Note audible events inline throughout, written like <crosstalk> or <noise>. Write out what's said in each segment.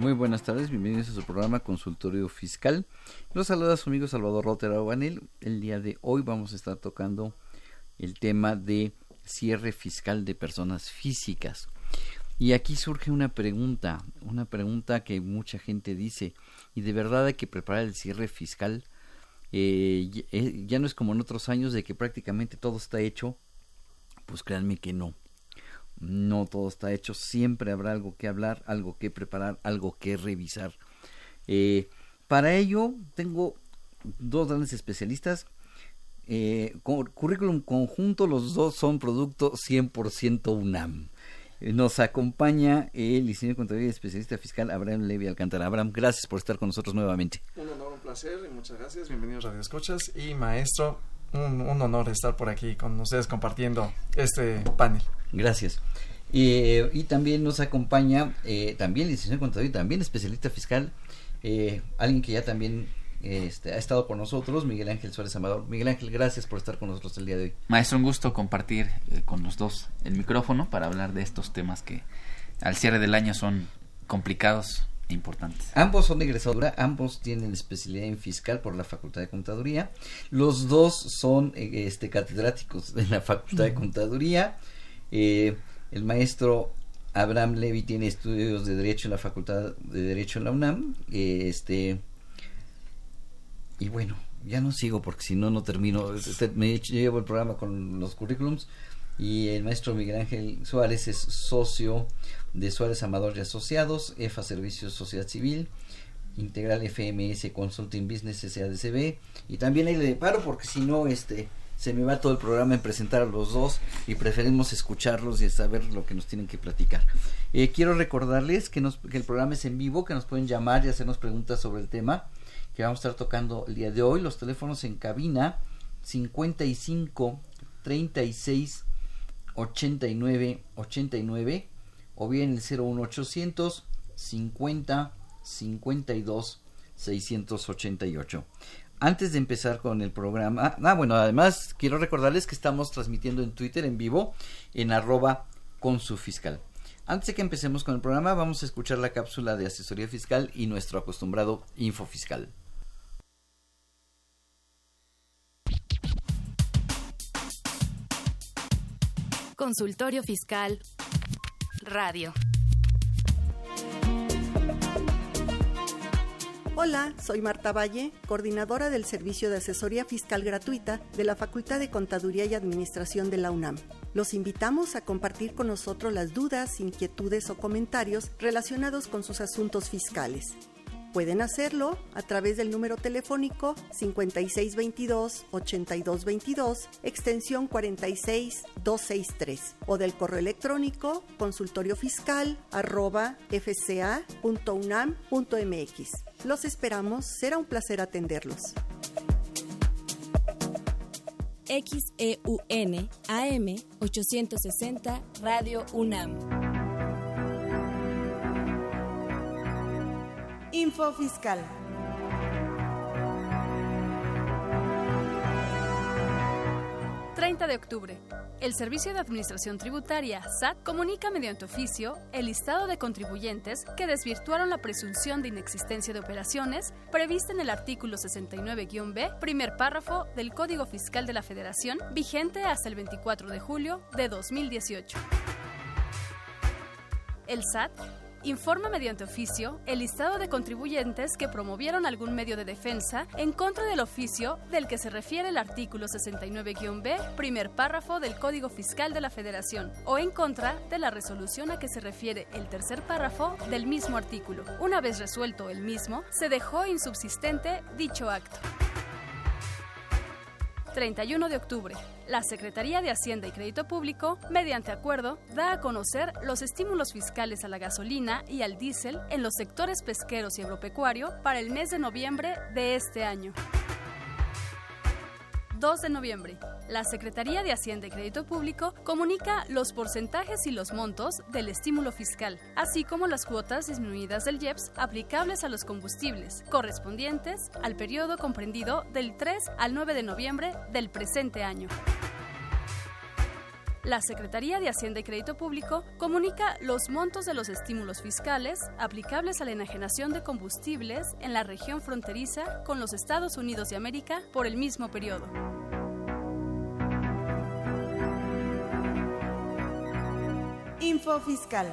Muy buenas tardes, bienvenidos a su programa Consultorio Fiscal. Los saluda su amigo Salvador Rotera Obanel. El día de hoy vamos a estar tocando el tema de cierre fiscal de personas físicas. Y aquí surge una pregunta, una pregunta que mucha gente dice, y de verdad hay que preparar el cierre fiscal. Eh, y- eh, ya no es como en otros años de que prácticamente todo está hecho, pues créanme que no. No todo está hecho, siempre habrá algo que hablar, algo que preparar, algo que revisar. Eh, para ello tengo dos grandes especialistas. Eh, currículum conjunto, los dos son producto 100% UNAM. Eh, Nos acompaña el licenciado contabilidad y especialista fiscal Abraham Levy Alcántara. Abraham, gracias por estar con nosotros nuevamente. Un honor, un placer y muchas gracias. Bienvenidos Radio Escuchas y maestro, un, un honor estar por aquí con ustedes compartiendo este panel. Gracias. Eh, y también nos acompaña, eh, también licenciado en contabilidad, y también especialista fiscal, eh, alguien que ya también eh, este, ha estado con nosotros, Miguel Ángel Suárez Amador. Miguel Ángel, gracias por estar con nosotros el día de hoy. Maestro, un gusto compartir eh, con los dos el micrófono para hablar de estos temas que al cierre del año son complicados importantes. Ambos son de Dura, ambos tienen especialidad en fiscal por la Facultad de Contaduría. Los dos son eh, este, catedráticos de la Facultad de Contaduría. Eh, el maestro Abraham Levy tiene estudios de Derecho en la Facultad de Derecho en la UNAM. Eh, este, y bueno, ya no sigo porque si no, no termino. Este, me llevo el programa con los currículums. Y el maestro Miguel Ángel Suárez es socio de Suárez Amador y Asociados, EFA Servicios Sociedad Civil, Integral FMS Consulting Business SADCB. Y también ahí le paro porque si no, este se me va todo el programa en presentar a los dos y preferimos escucharlos y saber lo que nos tienen que platicar. Eh, quiero recordarles que, nos, que el programa es en vivo, que nos pueden llamar y hacernos preguntas sobre el tema que vamos a estar tocando el día de hoy. Los teléfonos en cabina 55 36 89 89 o bien el 01800 50 52 688. Antes de empezar con el programa, ah, bueno, además quiero recordarles que estamos transmitiendo en Twitter en vivo en arroba con su fiscal. Antes de que empecemos con el programa, vamos a escuchar la cápsula de asesoría fiscal y nuestro acostumbrado info fiscal. Consultorio Fiscal. Radio. Hola, soy Marta Valle, coordinadora del Servicio de Asesoría Fiscal Gratuita de la Facultad de Contaduría y Administración de la UNAM. Los invitamos a compartir con nosotros las dudas, inquietudes o comentarios relacionados con sus asuntos fiscales. Pueden hacerlo a través del número telefónico 5622-8222, extensión 46263, o del correo electrónico consultoriofiscal.fca.unam.mx. Los esperamos, será un placer atenderlos. XEUN AM 860 Radio UNAM. Info Fiscal. de octubre. El Servicio de Administración Tributaria, SAT, comunica mediante oficio el listado de contribuyentes que desvirtuaron la presunción de inexistencia de operaciones prevista en el artículo 69-B, primer párrafo del Código Fiscal de la Federación, vigente hasta el 24 de julio de 2018. El SAT informa mediante oficio el listado de contribuyentes que promovieron algún medio de defensa en contra del oficio del que se refiere el artículo 69-B, primer párrafo del Código Fiscal de la Federación, o en contra de la resolución a que se refiere el tercer párrafo del mismo artículo. Una vez resuelto el mismo, se dejó insubsistente dicho acto. 31 de octubre. La Secretaría de Hacienda y Crédito Público, mediante acuerdo, da a conocer los estímulos fiscales a la gasolina y al diésel en los sectores pesqueros y agropecuario para el mes de noviembre de este año. 2 de noviembre. La Secretaría de Hacienda y Crédito Público comunica los porcentajes y los montos del estímulo fiscal, así como las cuotas disminuidas del IEPS aplicables a los combustibles, correspondientes al periodo comprendido del 3 al 9 de noviembre del presente año. La Secretaría de Hacienda y Crédito Público comunica los montos de los estímulos fiscales aplicables a la enajenación de combustibles en la región fronteriza con los Estados Unidos de América por el mismo periodo. Info Fiscal.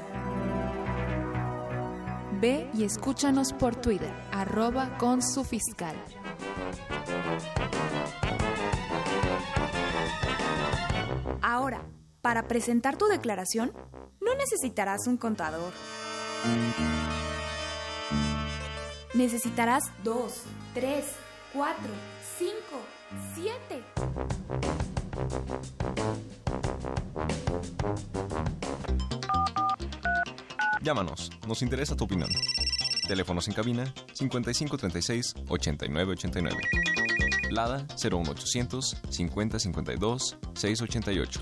Ve y escúchanos por Twitter, arroba con su fiscal. Ahora, para presentar tu declaración, no necesitarás un contador. Necesitarás dos, tres, cuatro, cinco, siete. Llámanos, nos interesa tu opinión. Teléfonos en cabina 5536 8989. Lada 01800 5052 688.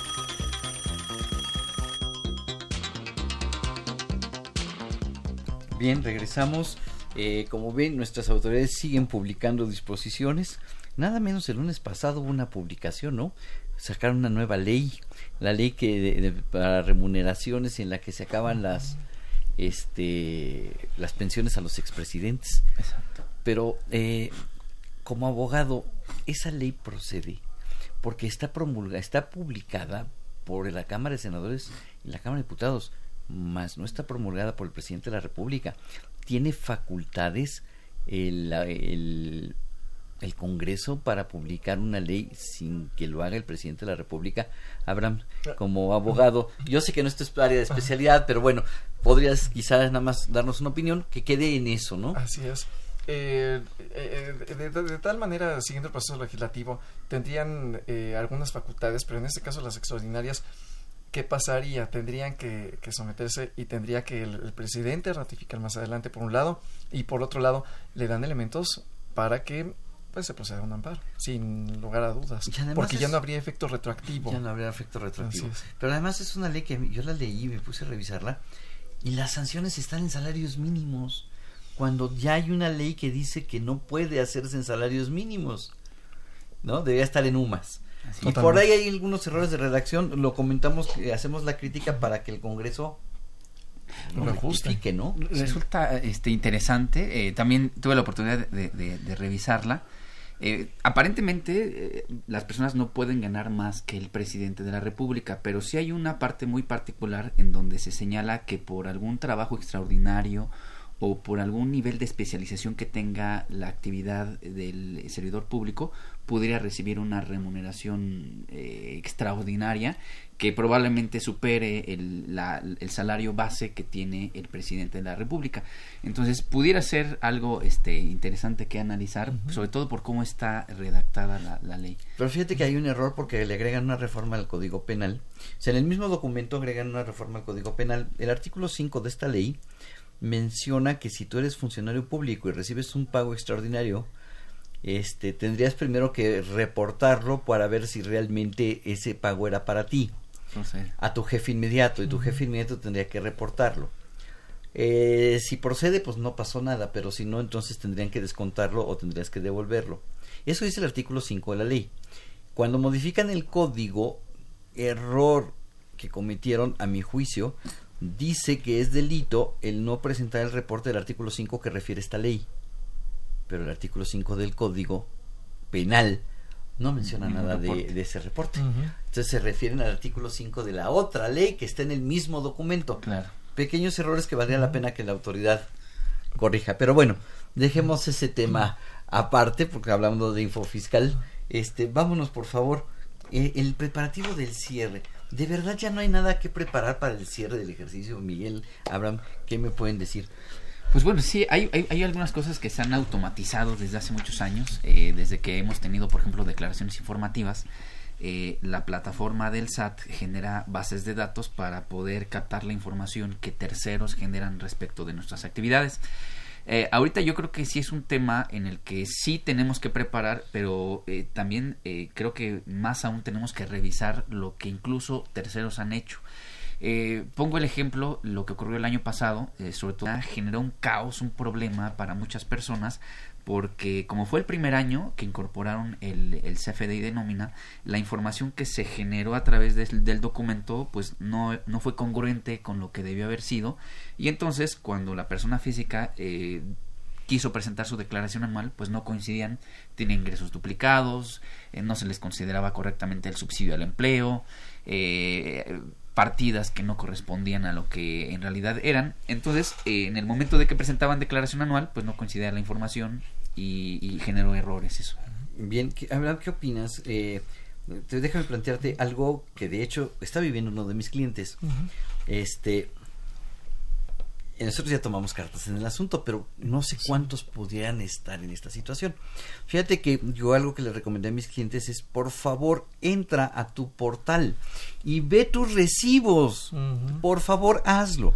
Bien, regresamos. Eh, como ven, nuestras autoridades siguen publicando disposiciones. Nada menos el lunes pasado hubo una publicación, ¿no? Sacaron una nueva ley, la ley que de- de- para remuneraciones en la que se acaban las este las pensiones a los expresidentes. Exacto. Pero eh, como abogado, esa ley procede porque está promulgada, está publicada por la Cámara de Senadores y la Cámara de Diputados, más no está promulgada por el presidente de la República. Tiene facultades el, el, el Congreso para publicar una ley sin que lo haga el presidente de la República. Abraham, como abogado, yo sé que no es área de especialidad, pero bueno, podrías quizás nada más darnos una opinión que quede en eso, ¿no? Así es. Eh, eh, de, de- de tal manera, siguiendo el proceso legislativo, tendrían eh, algunas facultades, pero en este caso las extraordinarias, ¿qué pasaría? Tendrían que, que someterse y tendría que el, el presidente ratificar más adelante, por un lado, y por otro lado, le dan elementos para que pues se proceda a un amparo, sin lugar a dudas, porque ya no habría efecto retroactivo. Ya no habría efecto retroactivo. Pero además es una ley que yo la leí y me puse a revisarla y las sanciones están en salarios mínimos cuando ya hay una ley que dice que no puede hacerse en salarios mínimos. ¿No? Debería estar en UMAS. Así y por ahí hay algunos errores de redacción, lo comentamos, que hacemos la crítica para que el Congreso Lo rectifique, ¿no? Resulta este, interesante. eh, también tuve la oportunidad de, de- de revisarla. Eh, aparentemente eh, las personas no pueden ganar más que el presidente de la República, pero sí hay una parte muy particular en donde se señala que por algún trabajo extraordinario o por algún nivel de especialización que tenga la actividad del servidor público pudiera recibir una remuneración eh, extraordinaria que probablemente supere el, la- el salario base que tiene el presidente de la República. Entonces pudiera ser algo este interesante que analizar, sobre todo por cómo está redactada la, la ley. Pero fíjate que hay un error porque le agregan una reforma al Código Penal. O sea, en el mismo documento agregan una reforma al Código Penal. El artículo 5 de esta ley menciona que si tú eres funcionario público y recibes un pago extraordinario, este, tendrías primero que reportarlo para ver si realmente ese pago era para ti a tu jefe inmediato y tu jefe inmediato tendría que reportarlo. Eh, si procede, pues no pasó nada, pero si no, entonces tendrían que descontarlo o tendrías que devolverlo. Eso dice el artículo 5 de la ley. Cuando modifican el código, error que cometieron, a mi juicio, dice que es delito el no presentar el reporte del artículo 5 que refiere esta ley. Pero el artículo 5 del código penal no menciona Ningún nada de, ese reporte. Entonces se refieren al artículo 5 de la otra ley que está en el mismo documento. claro. pequeños errores que valdría la pena que la autoridad corrija. Pero bueno, dejemos ese tema aparte, porque hablando de info fiscal, este, vámonos por favor, eh, el preparativo del cierre. De verdad ya no hay nada que preparar para el cierre del ejercicio, Miguel, Abraham, ¿qué me pueden decir? Pues bueno, sí, hay, hay, hay, algunas cosas que se han automatizado desde hace muchos años, eh, desde que hemos tenido, por ejemplo, declaraciones informativas. Eh, la plataforma del SAT genera bases de datos para poder captar la información que terceros generan respecto de nuestras actividades. Eh, ahorita yo creo que sí es un tema en el que sí tenemos que preparar, pero eh, también eh, creo que más aún tenemos que revisar lo que incluso terceros han hecho. Eh, pongo el ejemplo, lo que ocurrió el año pasado, sobre todo generó un caos, un problema para muchas personas, porque como fue el primer año que incorporaron el, el CFDI de nómina, la información que se generó a través de, del documento pues no, no fue congruente con lo que debió haber sido y entonces cuando la persona física eh, quiso presentar su declaración anual, pues no coincidían, tiene ingresos duplicados, eh, no se les consideraba correctamente el subsidio al empleo, eh, partidas que no correspondían a lo que en realidad eran. Entonces, eh, en el momento de que presentaban declaración anual, pues no coincidía la información y, y generó errores eso. Bien, Abraham, ¿qué opinas? Eh, te, déjame plantearte algo que de hecho está viviendo uno de mis clientes. Uh -huh. Este, nosotros ya tomamos cartas en el asunto, pero no sé cuántos pudieran estar en esta situación. Fíjate que yo algo que le recomendé a mis clientes es, por favor, entra a tu portal y ve tus recibos. Uh -huh. Por favor, hazlo.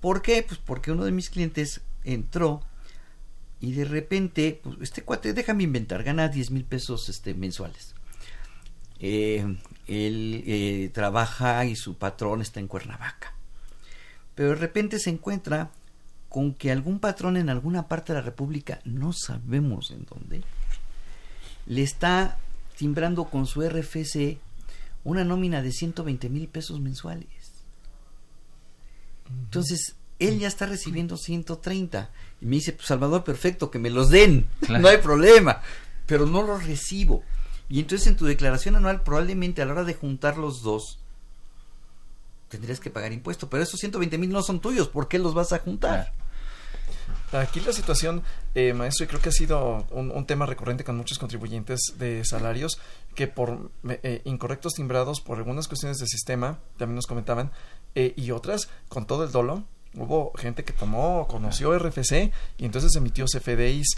¿Por qué? Pues porque uno de mis clientes entró y de repente, pues, este cuate, déjame inventar, gana 10 mil pesos este, mensuales. Eh, él eh, trabaja y su patrón está en Cuernavaca pero de repente se encuentra con que algún patrón en alguna parte de la República, no sabemos en dónde, le está timbrando con su RFC una nómina de 120 mil pesos mensuales. Entonces, él ya está recibiendo 130. Y me dice, pues Salvador, perfecto, que me los den, claro. no hay problema, pero no los recibo. Y entonces en tu declaración anual, probablemente a la hora de juntar los dos, tendrías que pagar impuesto, pero esos 120 mil no son tuyos, ¿por qué los vas a juntar? Aquí la situación, eh, maestro, y creo que ha sido un, un, tema recurrente con muchos contribuyentes de salarios que por eh, incorrectos timbrados, por algunas cuestiones del sistema, también nos comentaban, eh, y otras con todo el dolo. Hubo gente que tomó, conoció RFC y entonces emitió CFDIs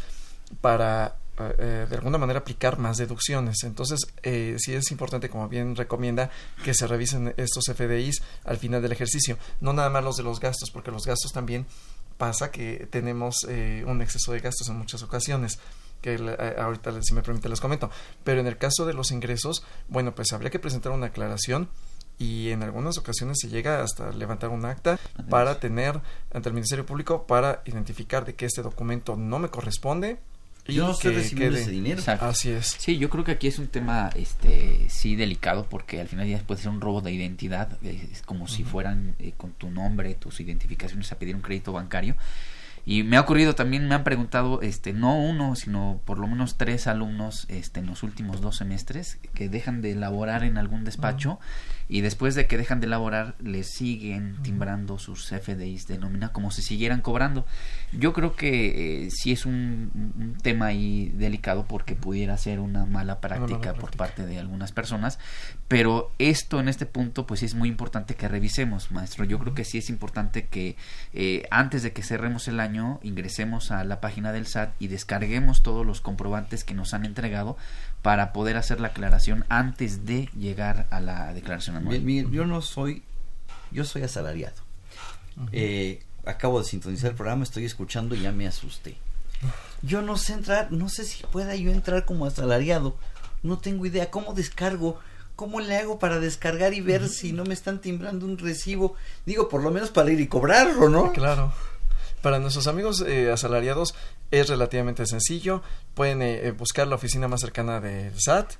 para eh, de alguna manera aplicar más deducciones. Entonces, eh, sí es importante, como bien recomienda, que se revisen estos FDIs al final del ejercicio. No nada más los de los gastos, porque los gastos también pasa que tenemos eh, un exceso de gastos en muchas ocasiones que eh, ahorita si me permite les comento pero en el caso de los ingresos bueno pues habría que presentar una aclaración y en algunas ocasiones se llega hasta levantar un acta para tener ante el Ministerio Público para identificar de que este documento no me corresponde yo no estoy recibiendo ese dinero. Exacto. Así es. Sí, yo creo que aquí es un tema, este, sí delicado porque al final ya puede ser un robo de identidad, es como uh -huh. si fueran eh, con tu nombre, tus identificaciones a pedir un crédito bancario. Y me ha ocurrido también, me han preguntado, este, no uno, sino por lo menos tres alumnos, este, en los últimos dos semestres que dejan de elaborar en algún despacho uh -huh. Y después de que dejan de elaborar les siguen timbrando sus FDIs de nómina como si siguieran cobrando. Yo creo que eh, sí es un, un, tema ahí delicado porque pudiera ser una mala práctica, por práctica. parte de algunas personas, pero esto en este punto pues es muy importante que revisemos, maestro. Yo creo que sí es importante que eh, antes de que cerremos el año ingresemos a la página del SAT y descarguemos todos los comprobantes que nos han entregado para poder hacer la aclaración antes de llegar a la declaración anual. Miguel, yo no soy, yo soy asalariado. Eh, acabo de sintonizar el programa, estoy escuchando y ya me asusté. Yo no sé entrar, no sé si pueda yo entrar como asalariado. No tengo idea cómo descargo. ¿Cómo le hago para descargar y ver uh -huh. si no me están timbrando un recibo? Digo, por lo menos para ir y cobrarlo, ¿no? Claro. Para nuestros amigos eh, asalariados es relativamente sencillo. Pueden eh, buscar la oficina más cercana del SAT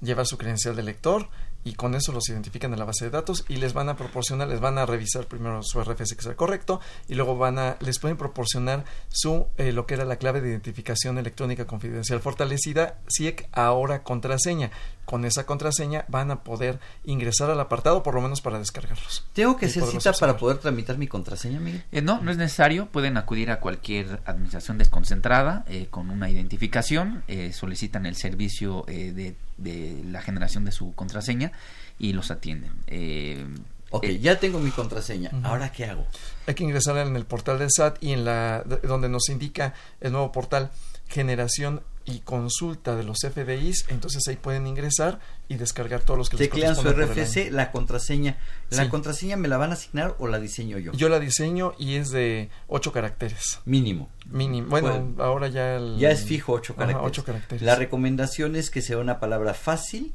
llevar su credencial de lector y con eso los identifican en la base de datos y les van a proporcionar, les van a revisar primero su RFC que sea correcto y luego van a, les pueden proporcionar su, eh, lo que era la clave de identificación electrónica confidencial fortalecida, CIEC, ahora contraseña. Con esa contraseña van a poder ingresar al apartado, por lo menos para descargarlos. ¿Tengo que hacer cita para poder tramitar mi contraseña, Miguel? Eh, no, no es necesario. Pueden acudir a cualquier administración desconcentrada eh, con una identificación, solicitan el servicio de de la generación de su contraseña y los atienden. Eh, ok, eh, ya tengo mi contraseña. ¿Ahora qué hago? Hay que ingresar en el portal del SAT y en la donde nos indica el nuevo portal generación y consulta de los FDIs, entonces ahí pueden ingresar y descargar todos los que Teclean su RFC, la contraseña. ¿La contraseña me la van a asignar o la diseño yo? Yo la diseño y es de ocho caracteres. Mínimo. Mínimo. Bueno, ahora ya Ya es fijo ocho caracteres. La recomendación es que sea una palabra fácil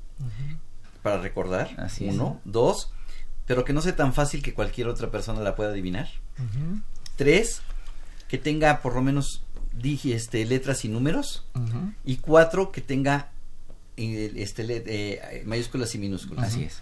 para recordar. Así uno. Dos, pero que no sea tan fácil que cualquier otra persona la pueda adivinar. Tres, que tenga por lo menos dije este, letras y números. Y cuatro, que tenga eh, este, eh, mayúsculas y minúsculas. Así es.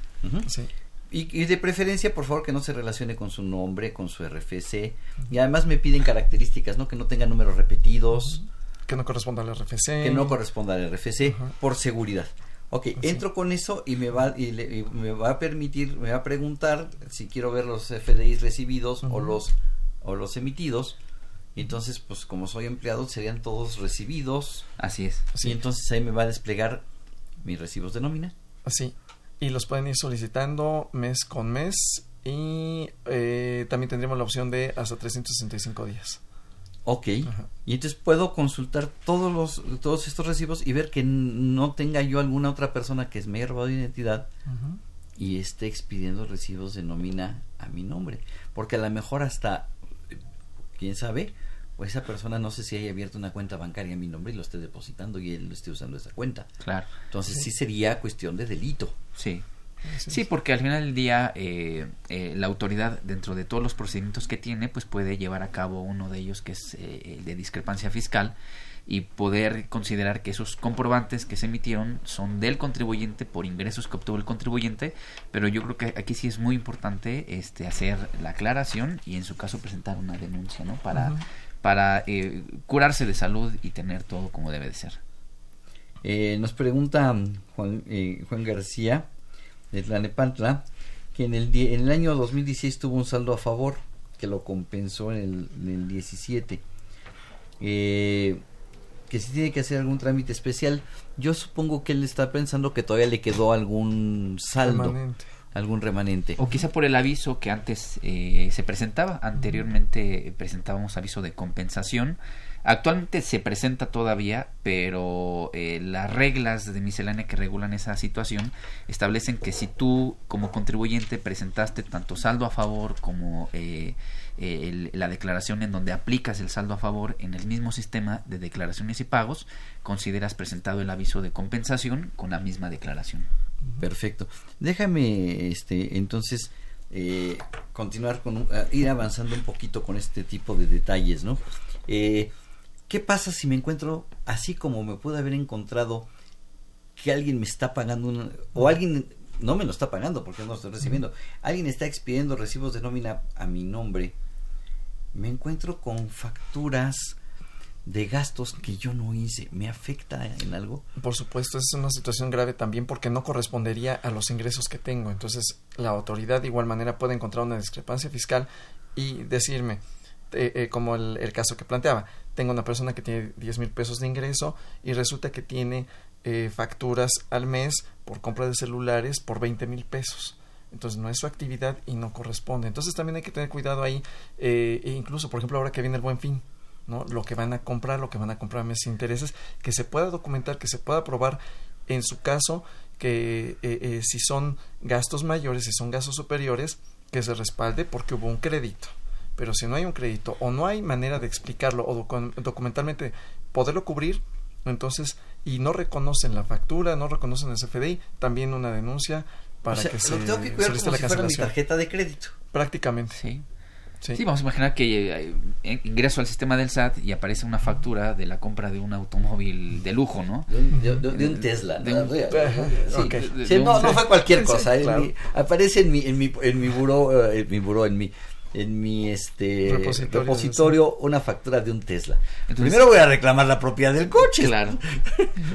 y, de preferencia, por favor, que no se relacione con su nombre, con su RFC. Y además me piden características, ¿no? Que no tenga números repetidos. Que no corresponda al RFC. Que no corresponda al RFC, por seguridad. Ok, entro con eso y me va y, me va a permitir, me va a preguntar si quiero ver los FDIs recibidos o los o los emitidos y entonces, pues como soy empleado, serían todos recibidos. Así es. Y entonces ahí me va a desplegar mis recibos de nómina. Así. Y los pueden ir solicitando mes con mes. Y eh, también tendremos la opción de hasta 365 días. Ok. Y entonces puedo consultar todos los todos estos recibos y ver que no tenga yo alguna otra persona que me haya robado identidad y esté expidiendo recibos de nómina a mi nombre. Porque a lo mejor hasta quién sabe, pues esa persona no sé si haya abierto una cuenta bancaria a mi nombre y lo esté depositando y él lo esté usando esa cuenta. Claro. Entonces sí, sería cuestión de delito. Sí. Sí, porque al final del día eh, eh, la autoridad dentro de todos los procedimientos que tiene, pues puede llevar a cabo uno de ellos que es eh, el de discrepancia fiscal y poder considerar que esos comprobantes que se emitieron son del contribuyente por ingresos que obtuvo el contribuyente, pero yo creo que aquí sí es muy importante este hacer la aclaración y en su caso presentar una denuncia, ¿no? Para para eh, curarse de salud y tener todo como debe de ser. Eh, nos pregunta Juan, eh, Juan García de Tlanepantla que en el, en el año 2016 tuvo un saldo a favor que lo compensó en el, en el 17. Eh, que si tiene que hacer algún trámite especial. Yo supongo que él está pensando que todavía le quedó algún saldo. Algún remanente. O quizá por el aviso que antes eh, se presentaba. Anteriormente presentábamos aviso de compensación. Actualmente se presenta todavía, pero eh, las reglas de miscelánea que regulan esa situación establecen que si tú como contribuyente presentaste tanto saldo a favor como eh, eh, la declaración en donde aplicas el saldo a favor en el mismo sistema de declaraciones y pagos, consideras presentado el aviso de compensación con la misma declaración. Perfecto. Déjame, este, entonces, eh, continuar con, ir avanzando un poquito con este tipo de detalles, ¿no? Eh, ¿Qué pasa si me encuentro así como me puede haber encontrado que alguien me está pagando o alguien no me lo está pagando porque no lo estoy recibiendo, alguien está expidiendo recibos de nómina a mi nombre me encuentro con facturas de gastos que yo no hice. ¿Me afecta en algo? Por supuesto, es una situación grave también porque no correspondería a los ingresos que tengo. Entonces, la autoridad de igual manera puede encontrar una discrepancia fiscal y decirme, eh, eh, como el, el, caso que planteaba, tengo una persona que tiene 10 mil pesos de ingreso y resulta que tiene eh, facturas al mes por compra de celulares por 20 mil pesos entonces no es su actividad y no corresponde. Entonces también hay que tener cuidado ahí, eh, e incluso por ejemplo ahora que viene el buen fin, ¿no? Lo que van a comprar, lo que van a comprar meses intereses, que se pueda documentar, que se pueda probar en su caso que eh, eh, si son gastos mayores, si son gastos superiores, que se respalde porque hubo un crédito. Pero si no hay un crédito o no hay manera de explicarlo o documentalmente poderlo cubrir, entonces, y no reconocen la factura, no reconocen el CFDI, también una denuncia para que se lo tengo que cuidar como si fuera mi tarjeta de crédito. Prácticamente. Sí. Sí. vamos a imaginar que eh, ingreso al sistema del SAT y aparece una factura de la compra de un automóvil de lujo, ¿no? De, un Tesla. no, no, fue cualquier cosa. aparece en mi, en mi, en mi buró, en mi buró, en mi en mi este repositorio, una factura de un Tesla. Primero voy a reclamar la propiedad del coche. Claro.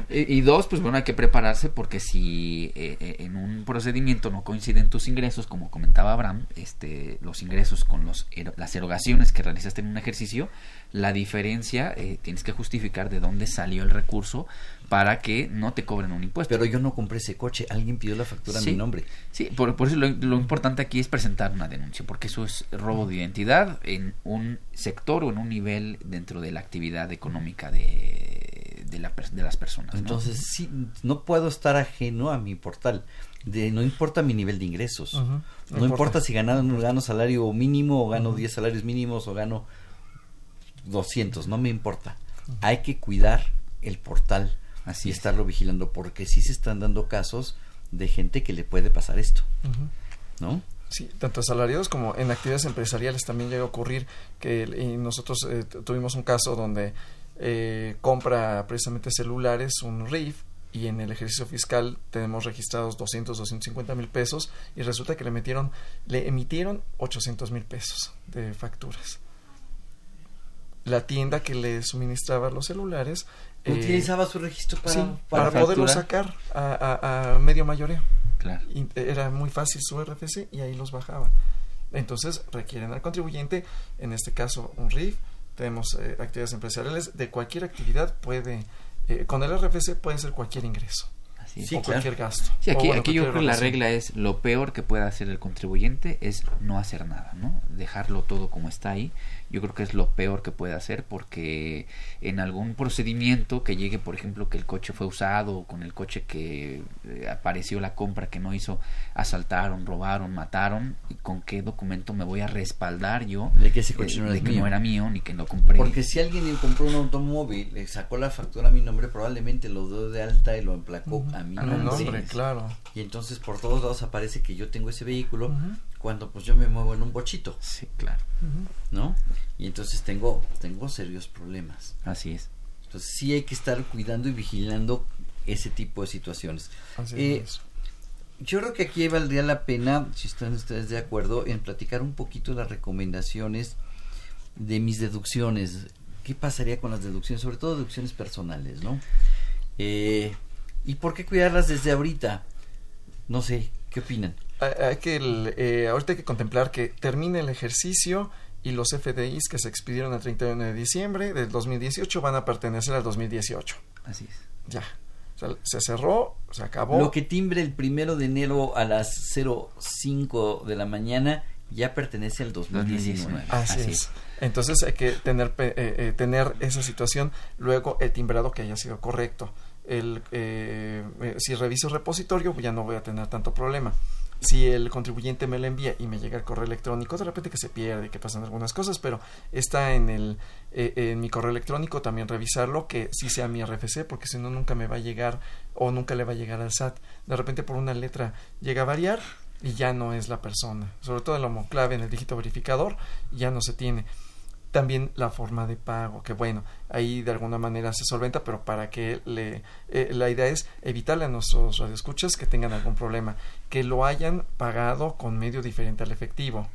y, dos, pues bueno, hay que prepararse porque si eh, eh, en un procedimiento no coinciden tus ingresos, como comentaba Abraham, este, los ingresos con los, las erogaciones que realizaste en un ejercicio, la diferencia eh, tienes que justificar de dónde salió el recurso para que no te cobren un impuesto. Pero yo no compré ese coche, alguien pidió la factura a mi nombre. Sí, por, eso lo, importante aquí es presentar una denuncia, porque eso es robo de identidad en un sector o en un nivel dentro de la actividad económica de, de, la, de las personas. Entonces, sí, no puedo estar ajeno a mi portal. De, no importa mi nivel de ingresos. no, importa. si gano, gano salario mínimo o gano 10 salarios mínimos o gano 200, no me importa. Hay que cuidar el portal Así y estarlo vigilando porque sí se están dando casos de gente que le puede pasar esto. ¿No? Sí, tanto asalariados como en actividades empresariales también llega a ocurrir que y nosotros eh, tuvimos un caso donde eh, compra precisamente celulares, un RIF, y en el ejercicio fiscal tenemos registrados 200, 250 mil pesos y resulta que le metieron, le emitieron 800 mil pesos de facturas. La tienda que le suministraba los celulares eh, utilizaba su registro para, para, poderlo sacar a, medio mayoreo. Claro. era muy fácil su RFC y ahí los bajaba. Entonces requieren al contribuyente, en este caso un RIF, tenemos eh, actividades empresariales, de cualquier actividad puede, eh, con el RFC puede ser cualquier ingreso. Así o cualquier gasto. Sí, aquí, aquí yo creo que la regla es lo peor que puede hacer el contribuyente es no hacer nada, ¿no? Dejarlo todo como está ahí yo creo que es lo peor que puede hacer porque en algún procedimiento que llegue, por ejemplo, que el coche fue usado o con el coche que eh, apareció la compra que no hizo, asaltaron, robaron, mataron, ¿y con qué documento me voy a respaldar yo de que ese coche no, de que no era mío ni que lo compré? Porque si alguien compró un automóvil, le sacó la factura a mi nombre, probablemente lo dio de alta y lo emplacó a mi nombre. claro. Y entonces por todos lados aparece que yo tengo ese vehículo cuando pues yo me muevo en un bochito. Sí, claro. ¿No? Y entonces tengo, tengo serios problemas. Así es. Entonces sí hay que estar cuidando y vigilando ese tipo de situaciones. Así eh, es. Yo creo que aquí valdría la pena, si están ustedes de acuerdo, en platicar un poquito las recomendaciones de mis deducciones. ¿Qué pasaría con las deducciones? Sobre todo deducciones personales, ¿no? Eh, ¿Y por qué cuidarlas desde ahorita? No sé, ¿qué opinan? Hay que eh, ahorita hay que contemplar que termine el ejercicio y los FDIs que se expidieron el 31 de diciembre del 2018 van a pertenecer al 2018. Así es. Ya. se cerró, se acabó. Lo que timbre el primero de enero a las 05 de la mañana ya pertenece al 2019. Así, es. Entonces hay que tener, eh, eh, tener esa situación, luego el timbrado que haya sido correcto. El, si reviso el repositorio ya no voy a tener tanto problema si el contribuyente me lo envía y me llega el correo electrónico, de repente que se pierde, que pasan algunas cosas, pero está en el eh, en mi correo electrónico también revisarlo que sí sea mi RFC, porque si no nunca me va a llegar o nunca le va a llegar al SAT. De repente por una letra llega a variar y ya no es la persona. Sobre todo el homoclave en el dígito verificador ya no se tiene también la forma de pago, que bueno, ahí de alguna manera se solventa, pero para que le, eh, la idea es evitarle a nuestros radioescuchas que tengan algún problema, que lo hayan pagado con medio diferente al efectivo,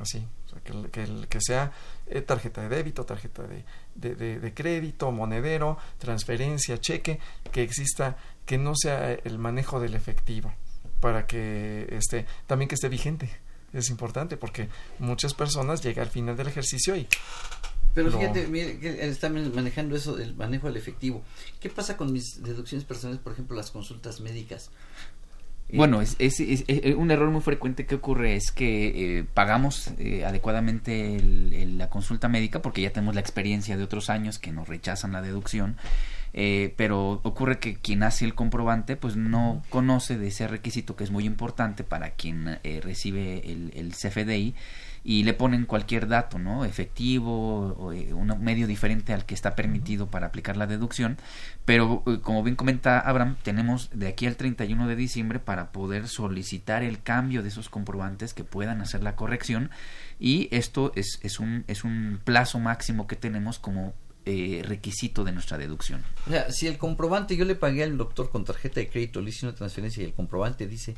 así, que, que, sea eh, tarjeta de débito, tarjeta de, de, de, crédito, monedero, transferencia, cheque, que exista, que no sea el manejo del efectivo, para que esté, también que esté vigente es importante porque muchas personas llegan al final del ejercicio y pero fíjate, mire, que él está manejando eso del manejo del efectivo. ¿Qué pasa con mis deducciones personales, por ejemplo, las consultas médicas? Eh, bueno, es, es, un error muy frecuente que ocurre es que eh, pagamos eh, adecuadamente la consulta médica porque ya tenemos la experiencia de otros años que nos rechazan la deducción Eh, pero ocurre que quien hace el comprobante pues no conoce de ese requisito que es muy importante para quien eh, recibe el, el CFDI y le ponen cualquier dato, ¿no? Efectivo, o, eh, un medio diferente al que está permitido para aplicar la deducción. Pero, eh, como bien comenta Abraham, tenemos de aquí al 31 de diciembre para poder solicitar el cambio de esos comprobantes que puedan hacer la corrección. Y esto es, es, un, es un plazo máximo que tenemos como eh, requisito de nuestra deducción. O sea, si el comprobante, yo le pagué al doctor con tarjeta de crédito, le hice una transferencia y el comprobante dice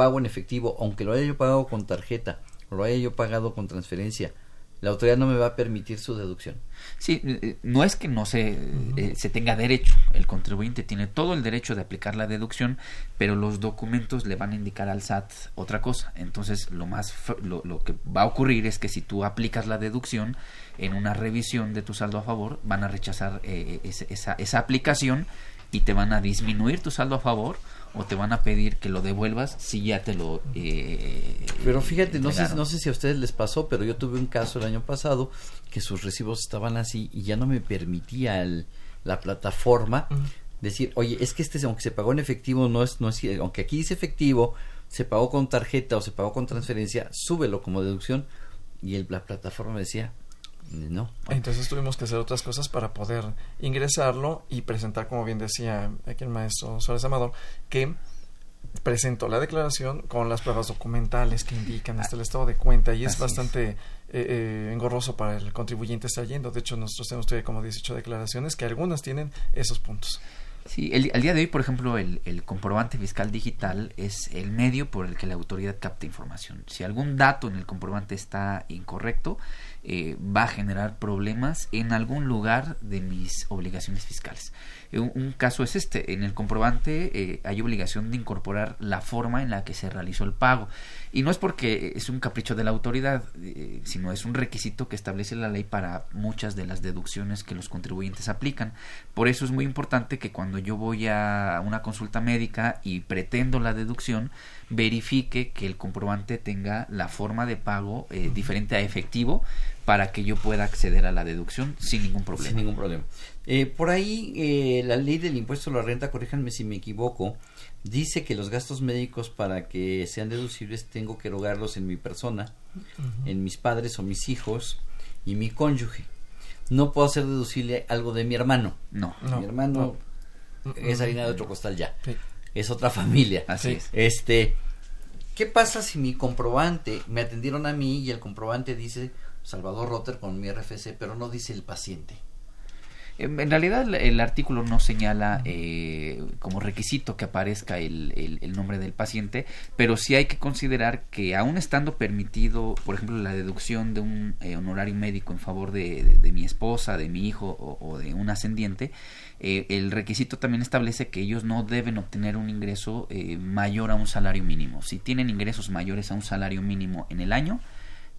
pago en efectivo, aunque lo haya yo pagado con tarjeta, lo haya yo pagado con transferencia, la autoridad no me va a permitir su deducción. Sí, eh, no es que no se, eh, se tenga derecho, el contribuyente tiene todo el derecho de aplicar la deducción, pero los documentos le van a indicar al SAT otra cosa. Entonces, lo más lo, lo que va a ocurrir es que si tú aplicas la deducción en una revisión de tu saldo a favor, van a rechazar eh, esa, esa aplicación y te van a disminuir tu saldo a favor o te van a pedir que lo devuelvas si ya te lo eh, pero fíjate no sé no sé si a ustedes les pasó pero yo tuve un caso el año pasado que sus recibos estaban así y ya no me permitía el, la plataforma decir oye es que este aunque se pagó en efectivo no es no es aunque aquí dice efectivo se pagó con tarjeta o se pagó con transferencia súbelo como deducción y el, la plataforma decía no. Entonces tuvimos que hacer otras cosas para poder ingresarlo y presentar, como bien decía aquí el maestro Suárez Amador, que presentó la declaración con las pruebas documentales que indican hasta el estado de cuenta y es bastante eh, eh, engorroso para el contribuyente estar yendo. De hecho, nosotros tenemos todavía como 18 declaraciones que algunas tienen esos puntos. Sí, el, al día de hoy, por ejemplo, el, el, comprobante fiscal digital es el medio por el que la autoridad capta información. Si algún dato en el comprobante está incorrecto, eh, va a generar problemas en algún lugar de mis obligaciones fiscales. Un, caso es este, en el comprobante eh, hay obligación de incorporar la forma en la que se realizó el pago. Y no es porque es un capricho de la autoridad, eh, sino es un requisito que establece la ley para muchas de las deducciones que los contribuyentes aplican. Por eso es muy importante que cuando yo voy a una consulta médica y pretendo la deducción, verifique que el comprobante tenga la forma de pago eh, diferente a efectivo para que yo pueda acceder a la deducción sin ningún problema. Sin ningún problema. Eh, por ahí, eh, la ley del impuesto a la renta, corríjanme si me equivoco, dice que los gastos médicos para que sean deducibles tengo que erogarlos en mi persona, en mis padres o mis hijos y mi cónyuge. No puedo hacer deducible algo de mi hermano. No. Mi hermano es harina de otro costal ya. Es otra familia. Así es. Este, ¿qué pasa si mi comprobante me atendieron a mí y el comprobante dice Salvador Rotter con mi RFC, pero no dice el paciente? En realidad el artículo no señala eh, como requisito que aparezca el, nombre del paciente, pero sí hay que considerar que aún estando permitido, por ejemplo, la deducción de un eh, honorario médico en favor de, mi esposa, de mi hijo o, o de un ascendiente, eh, el requisito también establece que ellos no deben obtener un ingreso eh, mayor a un salario mínimo. Si tienen ingresos mayores a un salario mínimo en el año,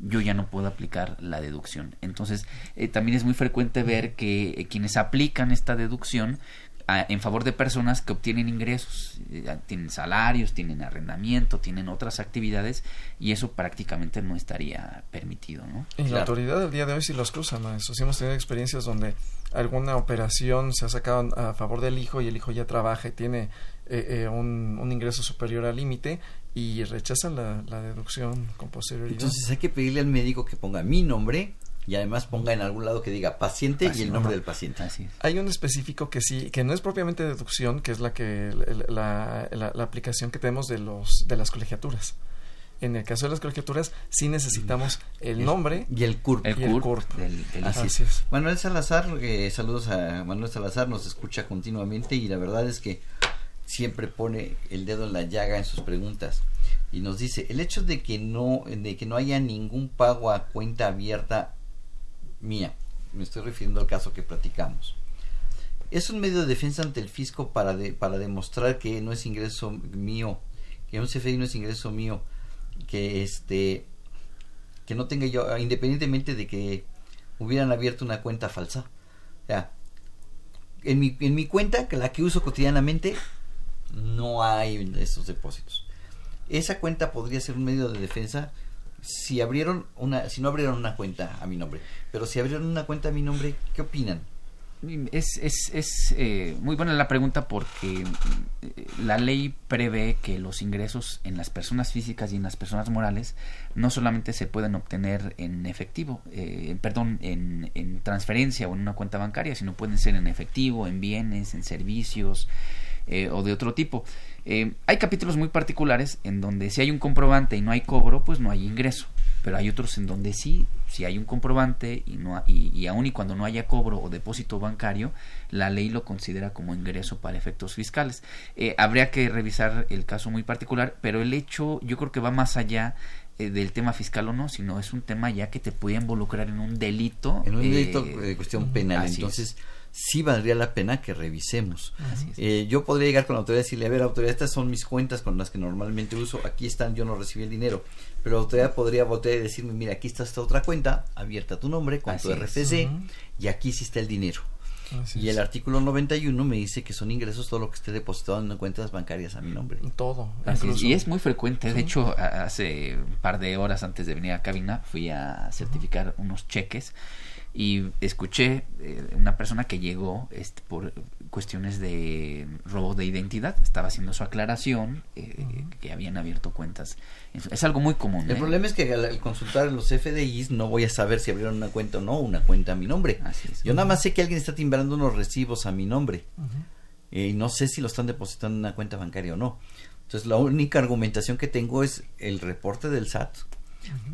yo ya no puedo aplicar la deducción. Entonces, eh, también es muy frecuente ver que eh, quienes aplican esta deducción a, en favor de personas que obtienen ingresos, eh, tienen salarios, tienen arrendamiento, tienen otras actividades y eso prácticamente no estaría permitido, ¿no? Y claro. la autoridad del día de hoy sí los cruza, maestro. Sí hemos tenido experiencias donde alguna operación se ha sacado a favor del hijo y el hijo ya trabaja y tiene eh, eh, un, un, ingreso superior al límite y rechazan la, la, deducción con posterioridad. Entonces hay que pedirle al médico que ponga mi nombre y además ponga en algún lado que diga paciente Así y el nombre no. del paciente. Así es. Hay un específico que sí, que no es propiamente deducción, que es la que la, la, la aplicación que tenemos de los de las colegiaturas. En el caso de las colegiaturas sí necesitamos el nombre y el CURP. El, y CURP, el CURP. Del, del Así, Así es. Manuel Salazar, eh, saludos a Manuel Salazar, nos escucha continuamente y la verdad es que siempre pone el dedo en la llaga en sus preguntas y nos dice el hecho de que no de que no haya ningún pago a cuenta abierta mía me estoy refiriendo al caso que platicamos es un medio de defensa ante el fisco para de, para demostrar que no es ingreso mío que un CFI no es ingreso mío que este que no tenga yo independientemente de que hubieran abierto una cuenta falsa en mi, en mi cuenta que la que uso cotidianamente no hay esos depósitos. Esa cuenta podría ser un medio de defensa si abrieron una, si no abrieron una cuenta a mi nombre, pero si abrieron una cuenta a mi nombre, ¿qué opinan? Es, es, es eh, muy buena la pregunta porque eh, la ley prevé que los ingresos en las personas físicas y en las personas morales no solamente se pueden obtener en efectivo, eh, perdón, en, en, transferencia o en una cuenta bancaria, sino pueden ser en efectivo, en bienes, en servicios o de otro tipo. hay capítulos muy particulares en donde si hay un comprobante y no hay cobro, pues no hay ingreso pero hay otros en donde sí, si hay un comprobante y, no, y, y aun y cuando no haya cobro o depósito bancario, la ley lo considera como ingreso para efectos fiscales. Eh, habría que revisar el caso muy particular, pero el hecho yo creo que va más allá eh, del tema fiscal o no, sino es un tema ya que te puede involucrar en un delito. En un delito eh, de cuestión penal. Entonces, sí valdría la pena que revisemos. Eh, yo podría llegar con la autoridad y decirle, a ver, autoridad, estas son mis cuentas con las que normalmente uso, aquí están, yo no recibí el dinero. Pero la autoridad podría voltear y decirme, mira, aquí está esta otra cuenta, abierta tu nombre, con tu RFC, y aquí sí está el dinero. y el artículo 91 me dice que son ingresos todo lo que esté depositado en cuentas bancarias a mi nombre. Todo. y es muy frecuente. De hecho, hace un par de horas antes de venir a cabina fui a certificar unos cheques y escuché eh, una persona que llegó este, por cuestiones de robo de identidad, estaba haciendo su aclaración, eh, que habían abierto cuentas. Es algo muy común. El ¿eh? problema es que al, consultar los FDIs no voy a saber si abrieron una cuenta o no, una cuenta a mi nombre. Yo nada más sé que alguien está timbrando unos recibos a mi nombre y no sé si lo están depositando en una cuenta bancaria o no. Entonces la única argumentación que tengo es el reporte del SAT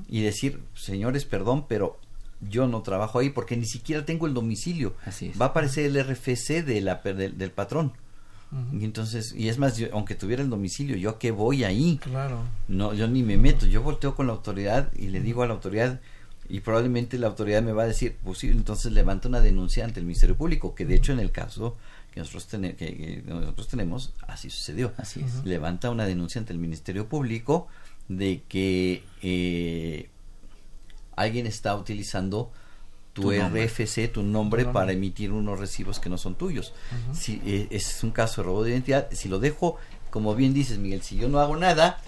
y decir, señores, perdón, pero yo no trabajo ahí porque ni siquiera tengo el domicilio. Así Va a aparecer el RFC de la, del, patrón. Y entonces, y es más, aunque tuviera el domicilio, ¿yo a qué voy ahí? Claro. No, yo ni me meto. Yo volteo con la autoridad y le digo a la autoridad, y probablemente la autoridad me va a decir, pues sí, entonces levanta una denuncia ante el Ministerio Público, que de hecho en el caso que nosotros, que, nosotros tenemos, así sucedió. Así es. Levanta una denuncia ante el Ministerio Público de que eh, alguien está utilizando tu, RFC, tu nombre, para emitir unos recibos que no son tuyos. Si eh, es un caso de robo de identidad, si lo dejo, como bien dices, Miguel, si yo no hago nada,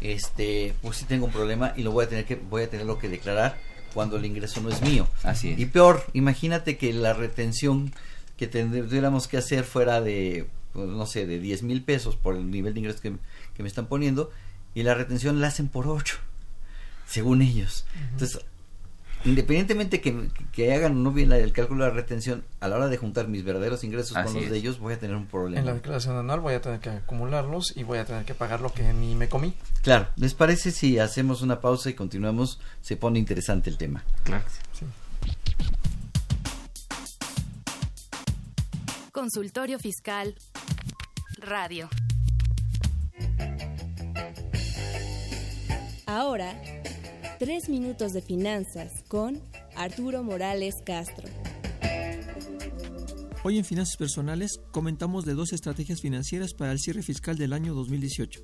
este, pues sí tengo un problema y lo voy a tener que voy a tenerlo que declarar cuando el ingreso no es mío. Así Y peor, imagínate que la retención que tendríamos que hacer fuera de, pues, no sé, de 10 mil pesos por el nivel de ingresos que, que, me están poniendo y la retención la hacen por 8, según ellos. Entonces, independientemente que, que hagan no bien el cálculo de la retención, a la hora de juntar mis verdaderos ingresos con los de ellos, voy a tener un problema. En la declaración anual voy a tener que acumularlos y voy a tener que pagar lo que ni me comí. Claro, ¿les parece si hacemos una pausa y continuamos? Se pone interesante el tema. Claro. Sí. Consultorio Fiscal Radio. Ahora Tres minutos de finanzas con Arturo Morales Castro. Hoy en Finanzas Personales comentamos de dos estrategias financieras para el cierre fiscal del año 2018.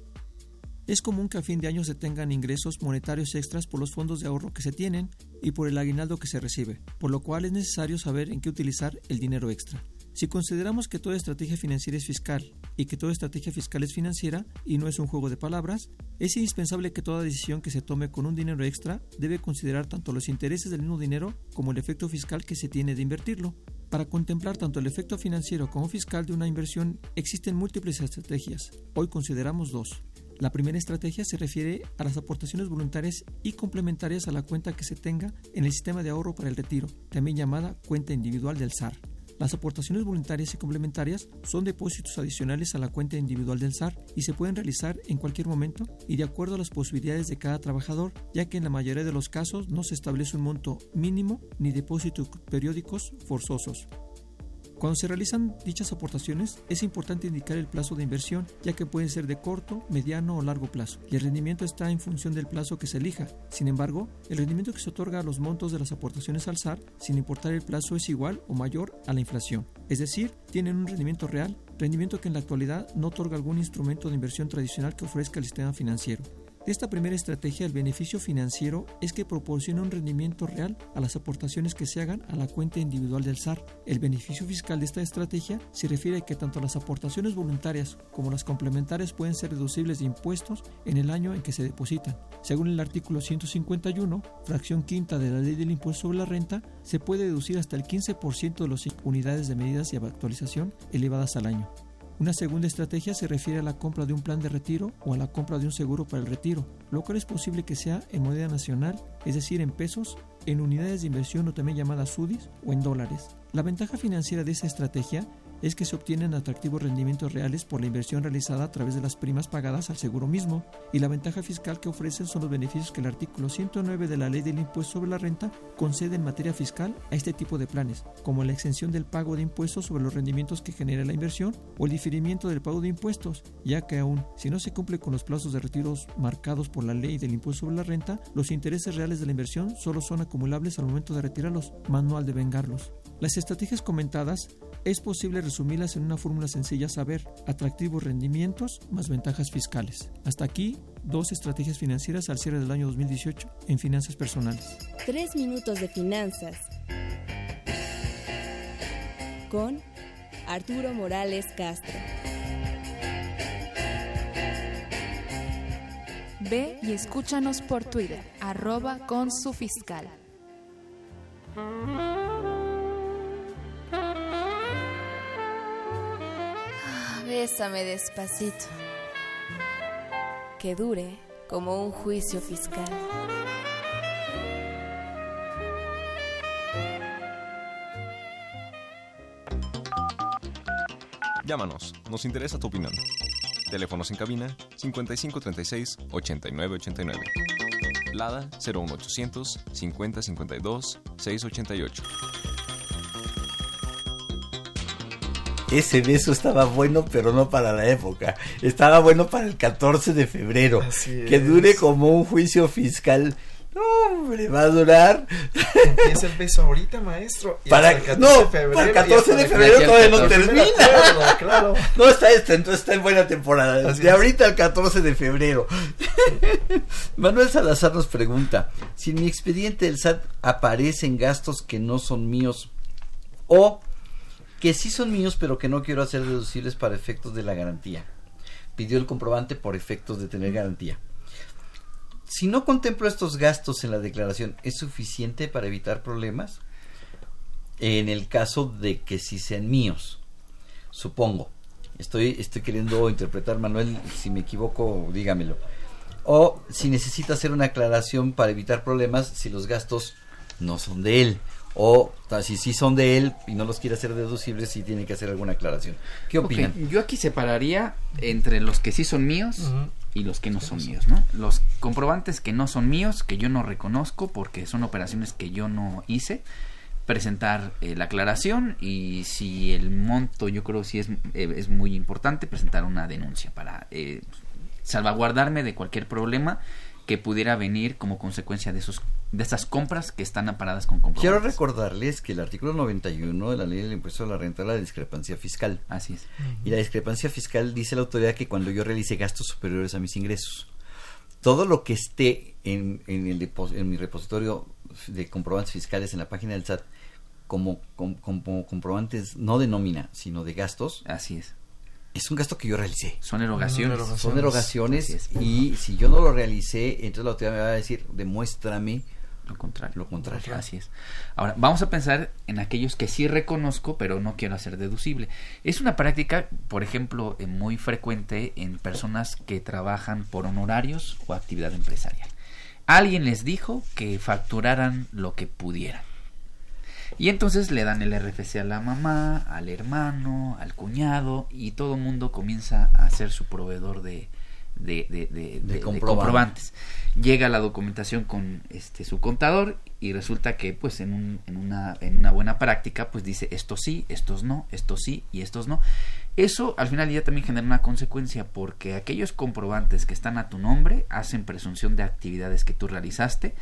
Es común que a fin de año se tengan ingresos monetarios extras por los fondos de ahorro que se tienen y por el aguinaldo que se recibe, por lo cual es necesario saber en qué utilizar el dinero extra. Si consideramos que toda estrategia financiera es fiscal y que toda estrategia fiscal es financiera y no es un juego de palabras, es indispensable que toda decisión que se tome con un dinero extra debe considerar tanto los intereses del mismo dinero como el efecto fiscal que se tiene de invertirlo. Para contemplar tanto el efecto financiero como fiscal de una inversión existen múltiples estrategias. Hoy consideramos dos. La primera estrategia se refiere a las aportaciones voluntarias y complementarias a la cuenta que se tenga en el sistema de ahorro para el retiro, también llamada cuenta individual del SAR. Las aportaciones voluntarias y complementarias son depósitos adicionales a la cuenta individual del SAR y se pueden realizar en cualquier momento y de acuerdo a las posibilidades de cada trabajador, ya que en la mayoría de los casos no se establece un monto mínimo ni depósitos periódicos forzosos. Cuando se realizan dichas aportaciones, es importante indicar el plazo de inversión, ya que puede ser de corto, mediano o largo plazo, y el rendimiento está en función del plazo que se elija. Sin embargo, el rendimiento que se otorga a los montos de las aportaciones al SAR, sin importar el plazo, es igual o mayor a la inflación. Es decir, tienen un rendimiento real, rendimiento que en la actualidad no otorga algún instrumento de inversión tradicional que ofrezca el sistema financiero. De esta primera estrategia, el beneficio financiero es que proporciona un rendimiento real a las aportaciones que se hagan a la cuenta individual del SAR. El beneficio fiscal de esta estrategia se refiere a que tanto las aportaciones voluntarias como las complementarias pueden ser deducibles de impuestos en el año en que se depositan. Según el artículo 151, fracción quinta de la ley del impuesto sobre la renta, se puede deducir hasta el 15% de las unidades de medidas y actualización elevadas al año. Una segunda estrategia se refiere a la compra de un plan de retiro o a la compra de un seguro para el retiro, lo cual es posible que sea en moneda nacional, es decir, en pesos, en unidades de inversión o también llamadas SUDIs o en dólares. La ventaja financiera de esa estrategia es que se obtienen atractivos rendimientos reales por la inversión realizada a través de las primas pagadas al seguro mismo, y la ventaja fiscal que ofrecen son los beneficios que el artículo 109 de la Ley del Impuesto sobre la Renta concede en materia fiscal a este tipo de planes, como la exención del pago de impuestos sobre los rendimientos que genera la inversión o el diferimiento del pago de impuestos, ya que aún si no se cumple con los plazos de retiros marcados por la Ley del Impuesto sobre la Renta, los intereses reales de la inversión solo son acumulables al momento de retirarlos, manual de vengarlos. Las estrategias comentadas es posible resumirlas en una fórmula sencilla saber atractivos rendimientos más ventajas fiscales. Hasta aquí, dos estrategias financieras al cierre del año 2018 en finanzas personales. Tres minutos de finanzas con Arturo Morales Castro. Ve y escúchanos por Twitter, arroba con su fiscal. Bésame despacito. Que dure como un juicio fiscal. Llámanos, nos interesa tu opinión. Teléfonos en cabina 5536 8989. Lada 01800 5052 688. Ese beso estaba bueno, pero no para la época. Estaba bueno para el 14 de febrero. Así que es. dure como un juicio fiscal. No, hombre, va a durar. Empieza el beso ahorita, maestro. y Para, hasta el 14 no, de febrero, para el y 14 hasta de febrero 14 todavía no termina. febrero, claro. <laughs> No está este, entonces está en buena temporada. Así de es. ahorita al 14 de febrero. <laughs> Manuel Salazar nos pregunta: si en mi expediente del SAT aparecen gastos que no son míos o que sí son míos pero que no quiero hacer deducibles para efectos de la garantía. Pidió el comprobante por efectos de tener garantía. Si no contemplo estos gastos en la declaración, ¿es suficiente para evitar problemas? En el caso de que sí sean míos, supongo. Estoy, estoy queriendo interpretar, Manuel, si me equivoco, dígamelo. O si necesita hacer una aclaración para evitar problemas si los gastos no son de él. O si sí son de él y no los quiere hacer deducibles, si tiene que hacer alguna aclaración. ¿Qué opinan? Yo aquí separaría entre los que sí son míos y los que no son míos, ¿no? Los comprobantes que no son míos, que yo no reconozco porque son operaciones que yo no hice, presentar eh, la aclaración y si el monto yo creo sí es, eh, es muy importante, presentar una denuncia para eh, salvaguardarme de cualquier problema que pudiera venir como consecuencia de esos de esas compras que están aparadas con comprobantes. Quiero recordarles que el artículo 91 de la ley del impuesto a la renta es la discrepancia fiscal. Así es. Y la discrepancia fiscal dice la autoridad que cuando yo realice gastos superiores a mis ingresos, todo lo que esté en, en, el en mi repositorio de comprobantes fiscales en la página del SAT como, com- como comprobantes no de nómina, sino de gastos. Así es. Es un gasto que yo realicé. Son erogaciones. Son erogaciones es. y si yo no lo realicé, entonces la autoridad me va a decir, demuéstrame lo contrario. Lo contrario. Así es. Ahora, vamos a pensar en aquellos que sí reconozco, pero no quiero hacer deducible. Es una práctica, por ejemplo, eh, muy frecuente en personas que trabajan por honorarios o actividad empresarial. Alguien les dijo que facturaran lo que pudieran. Y entonces le dan el RFC a la mamá, al hermano, al cuñado, y todo el mundo comienza a ser su proveedor de, de, de- de- de- de comprobante. comprobantes. Llega la documentación con este su contador y resulta que pues en, un- en una, en una buena práctica pues dice estos sí, estos no, estos sí y estos no. Eso al final ya también genera una consecuencia porque aquellos comprobantes que están a tu nombre hacen presunción de actividades que tú realizaste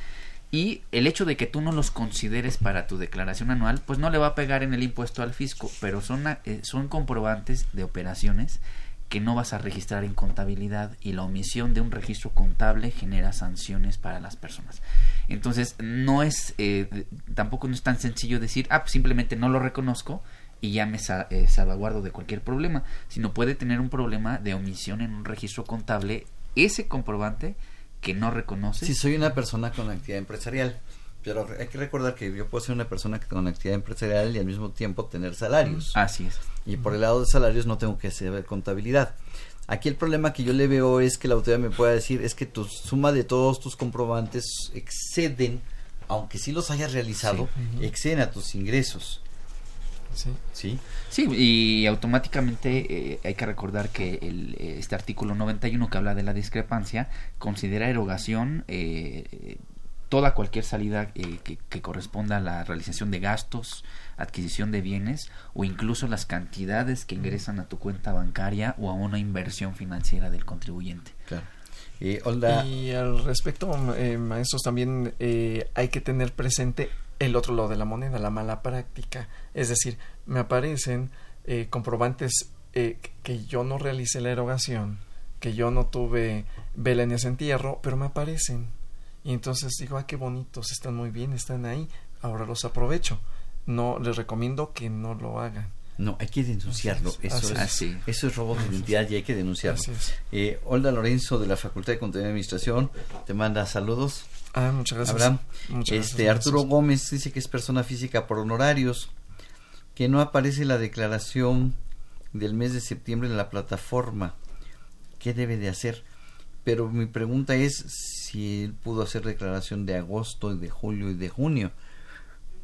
y el hecho de que tú no los consideres para tu declaración anual, pues no le va a pegar en el impuesto al fisco, pero son, eh, son comprobantes de operaciones que no vas a registrar en contabilidad y la omisión de un registro contable genera sanciones para las personas. Entonces, no es, eh, tampoco no es tan sencillo decir, ah, pues simplemente no lo reconozco y ya me eh, salvaguardo de cualquier problema, sino puede tener un problema de omisión en un registro contable, ese comprobante que no reconoce. Si soy una persona con actividad empresarial, pero hay que recordar que yo puedo ser una persona con actividad empresarial y al mismo tiempo tener salarios. Así es. Y por el lado de salarios no tengo que hacer contabilidad. Aquí el problema que yo le veo es que la autoridad me pueda decir es que tu suma de todos tus comprobantes exceden, aunque sí los hayas realizado, exceden a tus ingresos. Sí. Sí. Sí, y automáticamente eh, hay que recordar que el, este artículo 91 que habla de la discrepancia considera erogación eh, toda cualquier salida eh, que, corresponda a la realización de gastos, adquisición de bienes o incluso las cantidades que ingresan a tu cuenta bancaria o a una inversión financiera del contribuyente. Claro. y al respecto, eh, maestros, también eh, hay que tener presente el otro lado de la moneda, la mala práctica. Es decir, me aparecen comprobantes que yo no realicé la erogación, que yo no tuve vela en ese entierro, pero me aparecen y entonces digo, ah, qué bonitos, están muy bien, están ahí, ahora los aprovecho. No, les recomiendo que no lo hagan. No, hay que denunciarlo. Eso, es, eso es robo de identidad y hay que denunciarlo. Eh, Olga Lorenzo de la Facultad de Contabilidad y Administración te manda saludos. Ah, muchas gracias. Abraham. este, Arturo Gómez dice que es persona física por honorarios, que no aparece la declaración del mes de septiembre en la plataforma. ¿Qué debe de hacer? Pero mi pregunta es si él pudo hacer declaración de agosto y de julio y de junio.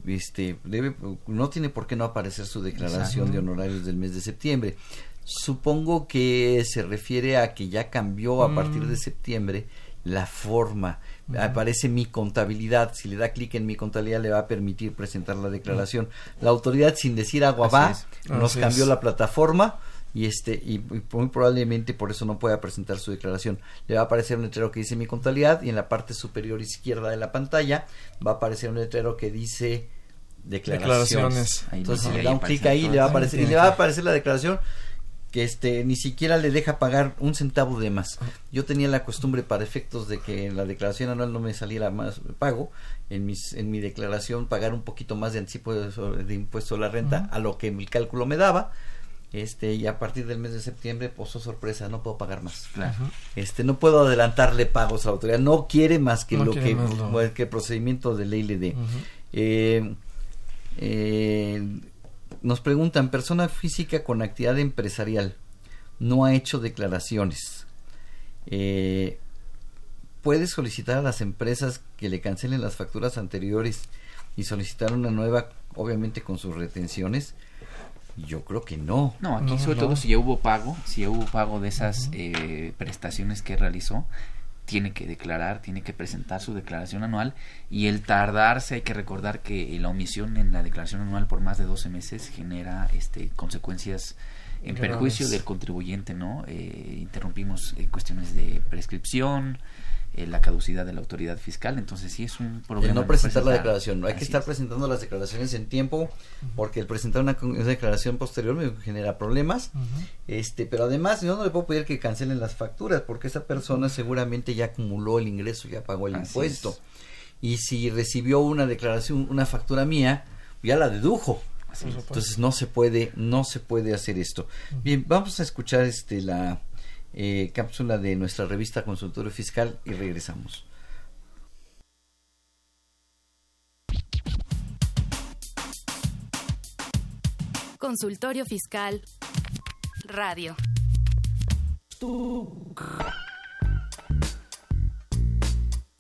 Este, debe, no tiene por qué no aparecer su declaración de honorarios del mes de septiembre. Supongo que se refiere a que ya cambió a partir de mm. septiembre la forma. Aparece mi contabilidad. Si le da clic en mi contabilidad le va a permitir presentar la declaración. La autoridad sin decir agua va nos cambió la plataforma y este y, muy probablemente por eso no pueda presentar su declaración. Le va a aparecer un letrero que dice mi contabilidad y en la parte superior izquierda de la pantalla va a aparecer un letrero que dice declaraciones. Entonces si le da un clic ahí le va a aparecer y le va a aparecer la declaración que este ni siquiera le deja pagar un centavo de más. Yo tenía la costumbre para efectos de que en la declaración anual no me saliera más pago, en mis en mi declaración pagar un poquito más de anticipo de, impuesto a la renta a lo que el cálculo me daba este y a partir del mes de septiembre pues oh, sorpresa no puedo pagar más. Este no puedo adelantarle pagos a la autoridad no quiere más que lo que, el procedimiento de ley le dé. Eh, eh, nos preguntan persona física con actividad empresarial no ha hecho declaraciones eh, puede solicitar a las empresas que le cancelen las facturas anteriores y solicitar una nueva obviamente con sus retenciones yo creo que no. No, aquí sobre todo si ya hubo pago, si ya hubo pago de esas eh, prestaciones que realizó, tiene que declarar, tiene que presentar su declaración anual y el tardarse, hay que recordar que la omisión en la declaración anual por más de 12 meses genera este consecuencias en perjuicio del contribuyente, ¿no? Eh, interrumpimos eh, cuestiones de prescripción, eh, la caducidad de la autoridad fiscal. Entonces sí es un problema. no presentar, la declaración. Hay que estar presentando las declaraciones en tiempo porque el presentar una, declaración posterior me genera problemas. este Pero además yo no le puedo pedir que cancelen las facturas porque esa persona seguramente ya acumuló el ingreso, ya pagó el impuesto. Y si recibió una declaración, una factura mía, ya la dedujo. Entonces no se puede, no se puede hacer esto. Bien, vamos a escuchar este la eh, cápsula de nuestra revista Consultorio Fiscal y regresamos. Consultorio Fiscal Radio.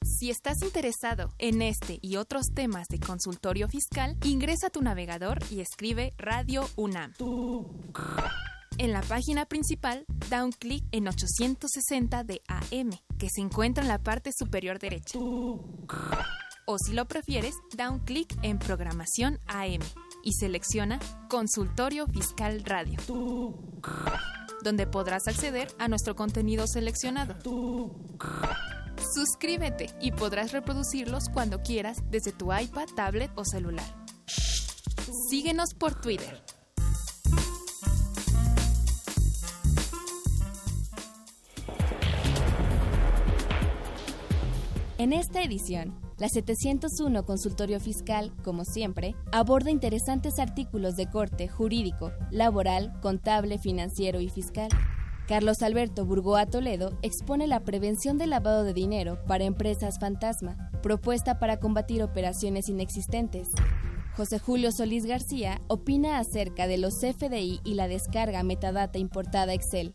Si estás interesado en este y otros temas de consultorio fiscal, ingresa a tu navegador y escribe Radio UNAM. En la página principal, da un clic en 860 de AM, que se encuentra en la parte superior derecha. O si lo prefieres, da un clic en Programación AM y selecciona Consultorio Fiscal Radio, donde podrás acceder a nuestro contenido seleccionado. Suscríbete y podrás reproducirlos cuando quieras desde tu iPad, tablet o celular. Síguenos por Twitter En esta edición, la 701 Consultorio Fiscal, como siempre, aborda interesantes artículos de corte jurídico, laboral, contable, financiero y fiscal. Carlos Alberto Burgoa Toledo expone la prevención del lavado de dinero para empresas fantasma, propuesta para combatir operaciones inexistentes. José Julio Solís García opina acerca de los CFDI y la descarga metadata importada Excel.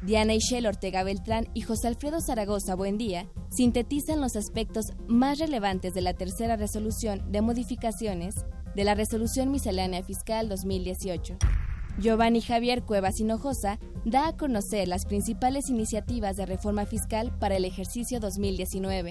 Diana Ishel Ortega Beltrán y José Alfredo Zaragoza Buendía sintetizan los aspectos más relevantes de la tercera resolución de modificaciones de la Resolución Miscelánea Fiscal 2018. Giovanni Javier Cuevas Hinojosa da a conocer las principales iniciativas de reforma fiscal para el ejercicio 2019.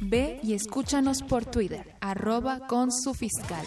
Ve y escúchanos por Twitter, arroba con su fiscal.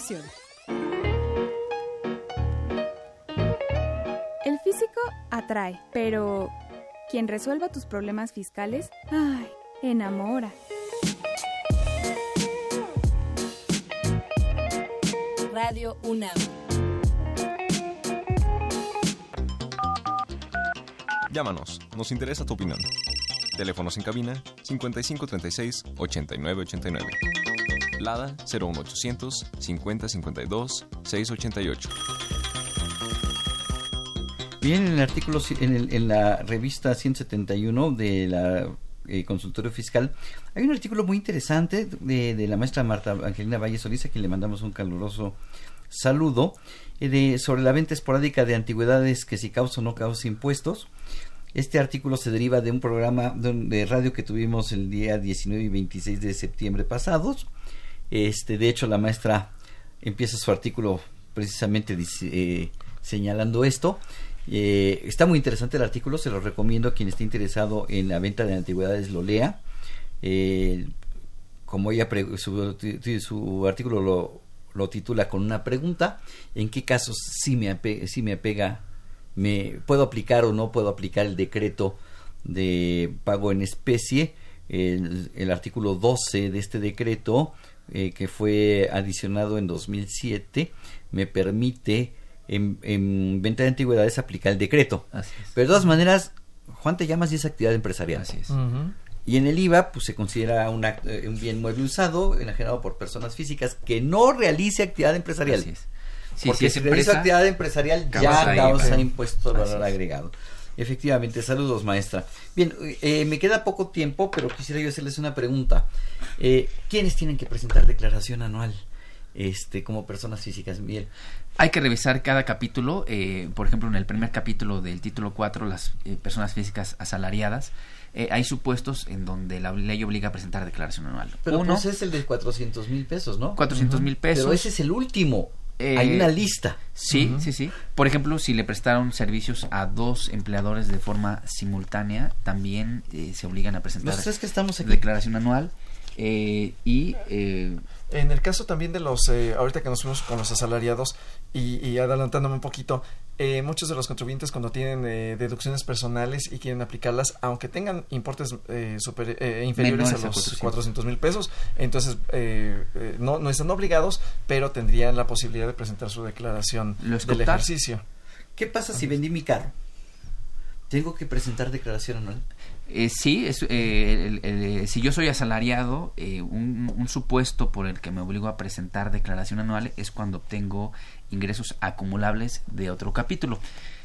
El físico atrae, pero quien resuelva tus problemas fiscales, ay, enamora. Radio UNAM. Llámanos, nos interesa tu opinión. Teléfonos en cabina 5536 8989. Lada 01800 5052 688. Bien, en el artículo, en, la revista 171 de la eh, Consultorio Fiscal, hay un artículo muy interesante de, la maestra Marta Angelina Valle Solís, a quien le mandamos un caluroso saludo, eh, sobre la venta esporádica de antigüedades que si causa o no causa impuestos. Este artículo se deriva de un programa de radio que tuvimos el día 19 y 26 de septiembre pasados. Este, de hecho, la maestra empieza su artículo precisamente eh, señalando esto. Eh, está muy interesante el artículo, se lo recomiendo a quien esté interesado en la venta de antigüedades lo lea. Eh, como ella su, su artículo lo, lo, titula con una pregunta, ¿en qué casos sí me, apega, sí me apega, me puedo aplicar o no puedo aplicar el decreto de pago en especie? El, el artículo 12 de este decreto eh, que fue adicionado en 2007 me permite en, en, venta de antigüedades aplicar el decreto. Pero de todas maneras, Juan te llamas y es actividad empresarial. Así es. Uh -huh. Y en el IVA, pues se considera una, eh, un bien mueble usado, enajenado por personas físicas que no realice actividad empresarial. Así es. Sí, Porque si realiza actividad empresarial ya causa IVA. impuesto al valor es. Efectivamente, saludos maestra. Bien, eh, me queda poco tiempo, pero quisiera yo hacerles una pregunta. Eh, ¿Quiénes tienen que presentar declaración anual este, como personas físicas? Bien. Hay que revisar cada capítulo, eh, por ejemplo, en el primer capítulo del título 4, las eh, personas físicas asalariadas, eh, hay supuestos en donde la ley obliga a presentar declaración anual. Pero Uno, pues es el de 400 mil pesos, ¿no? 400 mil pesos. Pero ese es el último. Eh, Hay una lista. Sí, sí, sí. Por ejemplo, si le prestaron servicios a dos empleadores de forma simultánea, también eh, se obligan a presentar Pues es que estamos aquí. declaración anual. eh, y eh, En el caso también de los, eh, ahorita que nos fuimos con los asalariados y, y adelantándome un poquito, eh, muchos de los contribuyentes cuando tienen eh, deducciones personales y quieren aplicarlas, aunque tengan importes eh, super- eh, inferiores Menores a los 400. 400 mil pesos, entonces eh, eh, no, no están obligados, pero tendrían la posibilidad de presentar su declaración del ejercicio. ¿Qué pasa si vendí mi carro? ¿Tengo que presentar declaración anual? Eh, sí, es, eh, el- el- si yo soy asalariado, eh, un, un supuesto por el que me obligo a presentar declaración anual es cuando obtengo ingresos acumulables de otro capítulo.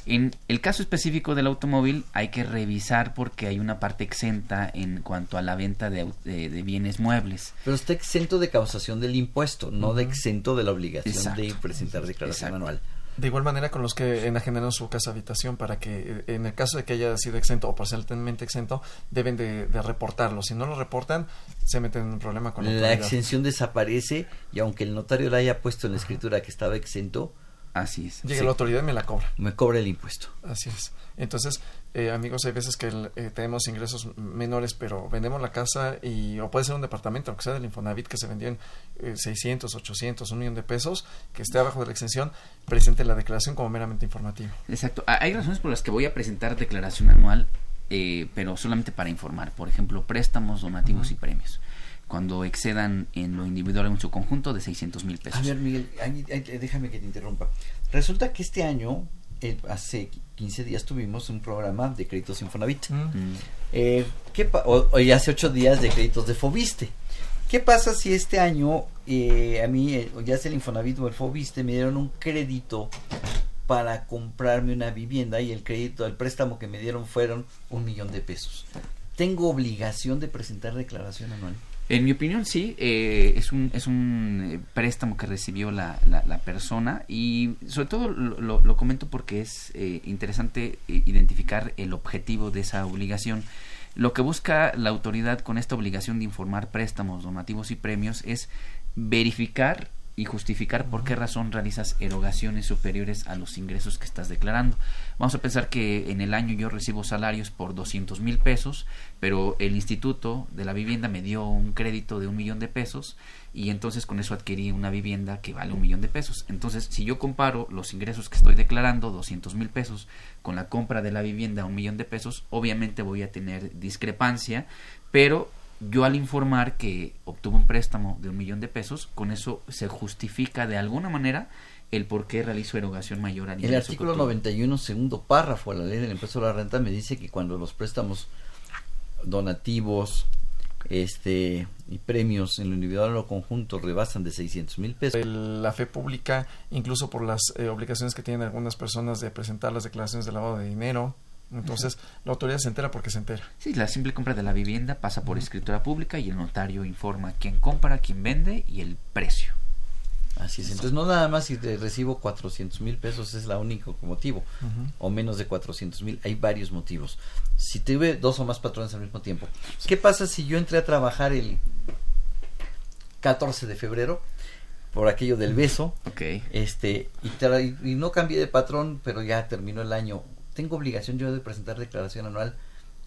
En el caso específico del automóvil hay que revisar porque hay una parte exenta en cuanto a la venta de, au- de- de bienes muebles. Pero está exento de causación del impuesto, no de exento de la obligación Exacto. de presentar declaración anual. De igual manera con los que enajenaron su casa habitación para que eh, en el caso de que haya sido exento o parcialmente exento deben de, de reportarlo. Si no lo reportan se meten en un problema con la, La exención desaparece y aunque el notario le haya puesto en la escritura que estaba exento, Así es. Llega la autoridad y me la cobra. Me cobra el impuesto. Así es. Entonces, eh, amigos, hay veces que eh, tenemos ingresos menores, pero vendemos la casa y o puede ser un departamento, aunque sea del Infonavit, que se vendió en eh, 600, 800, un millón de pesos, que esté abajo de la exención, presente la declaración como meramente informativa. Exacto. Ah, Hay razones por las que voy a presentar declaración anual, eh, pero solamente para informar. Por ejemplo, préstamos, donativos y premios. Cuando excedan en lo individual en su conjunto de 600 mil pesos. A ver, Miguel, ahí- ahí- déjame que te interrumpa. Resulta que este año, eh, hace 15 días tuvimos un programa de créditos Infonavit. Eh, ¿qué pa- o, o ya hace 8 días de créditos de Fobiste. ¿Qué pasa si este año eh, a mí, eh, ya sea el Infonavit o el Fobiste, me dieron un crédito para comprarme una vivienda y el crédito, el préstamo que me dieron fueron un millón de pesos? ¿Tengo obligación de presentar declaración anual? En mi opinión, sí, eh, es un, es un eh, préstamo que recibió la, la, la persona y sobre todo lo, lo- comento porque es eh, interesante eh, identificar el objetivo de esa obligación. Lo que busca la autoridad con esta obligación de informar préstamos, donativos y premios es verificar y justificar por qué razón realizas erogaciones superiores a los ingresos que estás declarando. Vamos a pensar que en el año yo recibo salarios por 200 mil pesos, pero el Instituto de la Vivienda me dio un crédito de un millón de pesos y entonces con eso adquirí una vivienda que vale un millón de pesos. Entonces, si yo comparo los ingresos que estoy declarando, 200 mil pesos, con la compra de la vivienda, un millón de pesos, obviamente voy a tener discrepancia, pero yo al informar que obtuve un préstamo de un millón de pesos, con eso se justifica de alguna manera el por qué realizo erogación mayor al El ingreso que artículo obtuve. 91, segundo párrafo de la ley del impuesto a la renta me dice que cuando los préstamos donativos este y premios en lo individual o lo conjunto rebasan de 600 mil pesos. El- la fe pública, incluso por las eh, obligaciones que tienen algunas personas de presentar las declaraciones de lavado de dinero. Entonces, la autoridad se entera porque se entera. Sí, la simple compra de la vivienda pasa por escritura pública y el notario informa quién compra, quién vende y el precio. Así es. Entonces, no nada más si te recibo 400 mil pesos es la único motivo, o menos de 400 mil. Hay varios motivos. Si tuve dos o más patrones al mismo tiempo. ¿Qué pasa si yo entré a trabajar el 14 de febrero? Por aquello del beso. Ok. Este, y, y no cambié de patrón, pero ya terminó el año. ¿Tengo obligación yo de presentar declaración anual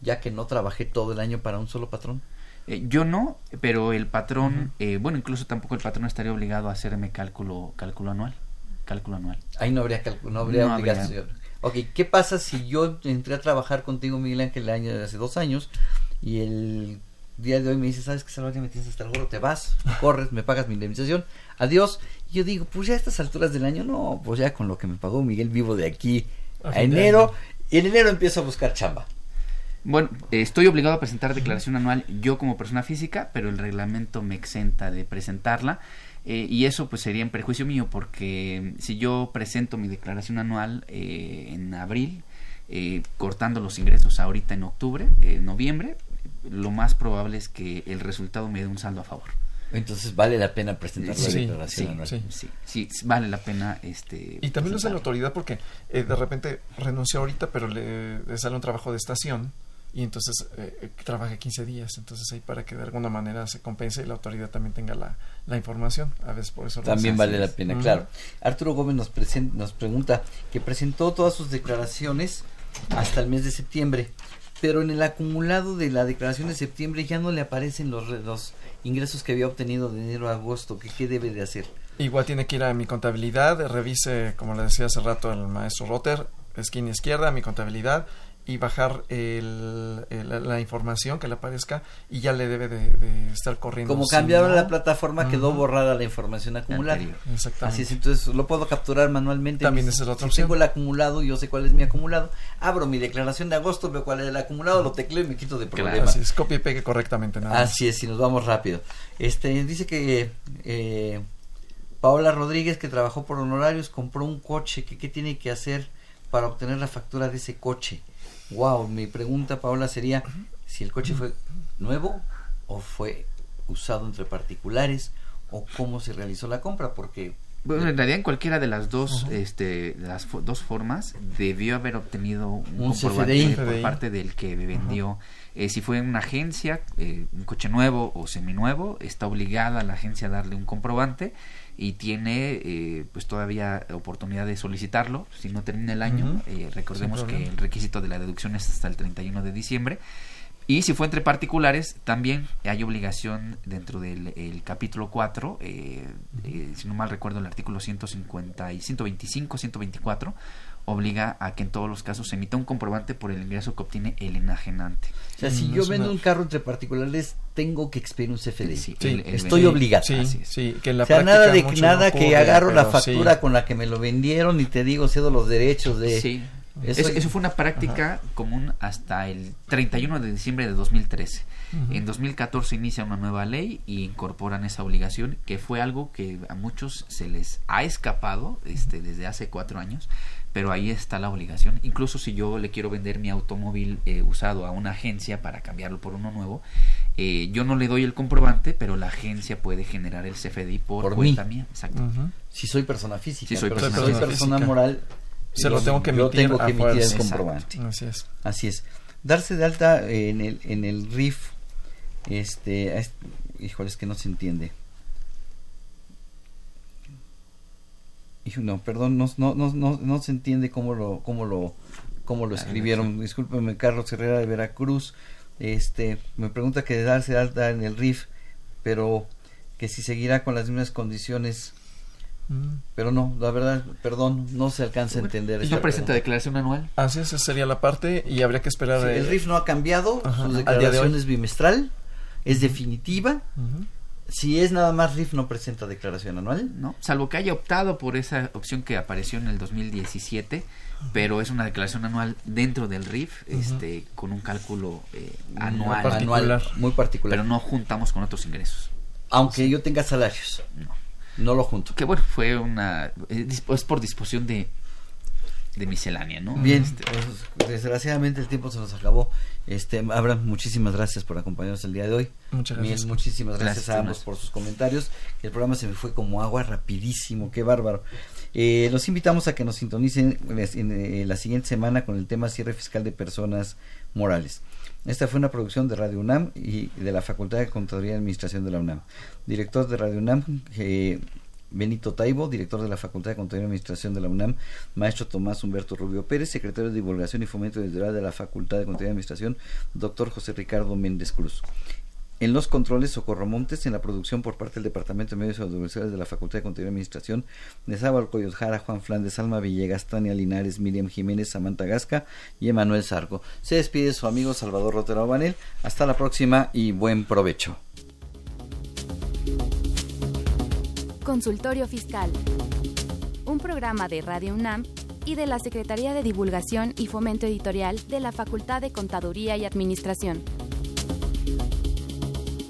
ya que no trabajé todo el año para un solo patrón? Eh, yo no, pero el patrón, eh, bueno, incluso tampoco el patrón estaría obligado a hacerme cálculo, cálculo anual. Cálculo anual. Ahí no habría, calcu- no habría No habría. obligación. Ok, ¿qué pasa si yo entré a trabajar contigo, Miguel Ángel, el año de hace dos años y el día de hoy me dices, ¿sabes qué, Salvador? Me tienes hasta el gorro, te vas, corres, me pagas mi indemnización, adiós. Y yo digo, pues ya a estas alturas del año, no, pues ya con lo que me pagó Miguel vivo de aquí A enero, y en enero empiezo a buscar chamba. Bueno, eh, estoy obligado a presentar declaración anual yo como persona física, pero el reglamento me exenta de presentarla. eh, y eso pues sería en perjuicio mío porque si yo presento mi declaración anual eh, en abril, eh, cortando los ingresos ahorita en octubre, eh, noviembre, lo más probable es que el resultado me dé un saldo a favor. Entonces vale la pena presentar la Sí, declaración sí, anual. sí, sí, sí, vale la pena este Y también lo hace la autoridad porque eh, de repente renunció ahorita, pero le, le sale un trabajo de estación y entonces eh, eh, trabaja 15 días. Entonces ahí para que de alguna manera se compense y la autoridad también tenga la, la información. A veces por eso También vale la pena, claro. Arturo Gómez nos, presen- nos pregunta que presentó todas sus declaraciones hasta el mes de septiembre, pero en el acumulado de la declaración de septiembre ya no le aparecen los, los ingresos que había obtenido de enero a agosto. ¿Qué debe de hacer? Igual tiene que ir a mi contabilidad, revise, como le decía hace rato el maestro Rotter, esquina izquierda, mi contabilidad, y bajar el, el- la información que le aparezca y ya le debe de, de estar corriendo. Como Si cambiaron no- la plataforma, quedó borrada la información acumulada. Anterior. Exactamente. Así es, entonces lo puedo capturar manualmente. También esa es la otra si opción. tengo el acumulado, yo sé cuál es mi acumulado. Abro mi declaración de agosto, veo cuál es el acumulado, lo tecleo y me quito de problema. Así es, copia y pegue correctamente. Nada. Así es, y nos vamos rápido. Este dice que eh, Paola Rodríguez, que trabajó por honorarios, compró un coche. que ¿Qué tiene que hacer para obtener la factura de ese coche? Wow, mi pregunta, Paola, sería si el coche fue nuevo o fue usado entre particulares o cómo se realizó la compra, porque Bueno, en realidad en cualquiera de las dos, este, de las fo- dos formas debió haber obtenido un, Un comprobante CFDI. por parte del que vendió. Eh, si fue en una agencia, eh, un coche nuevo o seminuevo, está obligada la agencia a darle un comprobante y tiene eh, pues todavía oportunidad de solicitarlo si no termina el año. Eh, recordemos que el requisito de la deducción es hasta el 31 de diciembre. Y si fue entre particulares, también hay obligación dentro del el capítulo 4, eh, eh, si no mal recuerdo el artículo 150 y 125, 124, obliga a que en todos los casos se emita un comprobante por el ingreso que obtiene el enajenante. o sea, si yo vendo un carro entre particulares, tengo que expedir un CFDI. Sí, el- el Estoy obligado. Sí, Así sí, que en la o sea, práctica nada de mucho nada no que ocurre, agarro la factura con la que me lo vendieron y te digo cedo los derechos de Sí. Eso- Eso, eso fue una práctica común hasta el 31 de diciembre de 2013. Ujú. En 2014 inicia una nueva ley y incorporan esa obligación, que fue algo que a muchos se les ha escapado este, desde hace cuatro años, pero ahí está la obligación. Incluso si yo le quiero vender mi automóvil eh, usado a una agencia para cambiarlo por uno nuevo, eh, yo no le doy el comprobante, pero la agencia puede generar el CFDI por, Por cuenta mí. mía. Exacto. Si soy persona física, Si soy pero persona soy persona moral, Se lo yo- tengo que yo emitir tengo que emitir el comprobante. Así es. Así es. Darse de alta en el en el RIF, este, es- híjole, es que no se entiende. No, perdón, no, no, no, no, no se entiende cómo lo, cómo lo, cómo lo escribieron. Discúlpeme, Carlos Herrera de Veracruz. Este, me pregunta que de darse de alta en el RIF, pero que si seguirá con las mismas condiciones. Mm. Pero no, la verdad, perdón, no se alcanza a entender. ¿Y no presenta declaración anual? Así es, esa sería la parte y habría que esperar. Sí, eh, el RIF no ha cambiado, Ajá, su de declaración es bimestral, es definitiva. Si es nada más RIF, no presenta declaración anual. ¿no? Salvo que haya optado por esa opción que apareció en el 2017, pero es una declaración anual dentro del RIF, este, con un cálculo eh, Muy anual, particular, muy particular. pero no juntamos con otros ingresos. Aunque yo tenga salarios, No. No lo junto. Que bueno, fue una eh, dispo- es por disposición de de miscelánea, ¿no? Bien, Este, pues, desgraciadamente el tiempo se nos acabó. Este, Abraham, muchísimas gracias por acompañarnos el día de hoy. Muchas gracias. Bien, muchísimas gracias, Gracias, a ambos por sus comentarios. El programa se me fue como agua rapidísimo, qué bárbaro. Eh, los invitamos a que nos sintonicen en, en, la siguiente semana con el tema cierre fiscal de personas morales. Esta fue una producción de Radio UNAM y de la Facultad de Contaduría y Administración de la UNAM. Director de Radio UNAM, eh, Benito Taibo, director de la Facultad de Contaduría y Administración de la UNAM, maestro Tomás Humberto Rubio Pérez, secretario de Divulgación y Fomento Editorial de la Facultad de Contaduría y Administración, doctor José Ricardo Méndez Cruz. En los controles, Socorro Montes, en la producción por parte del Departamento de Medios Audiovisuales de la Facultad de Contaduría y Administración, Nezábal Coyotjara, Juan Flandes, Alma Villegas, Tania Linares, Miriam Jiménez, Samantha Gasca y Emanuel Sarco. Se despide su amigo Salvador Rotero Banel. Hasta la próxima y buen provecho. Consultorio Fiscal. Un programa de Radio UNAM y de la Secretaría de Divulgación y Fomento Editorial de la Facultad de Contaduría y Administración.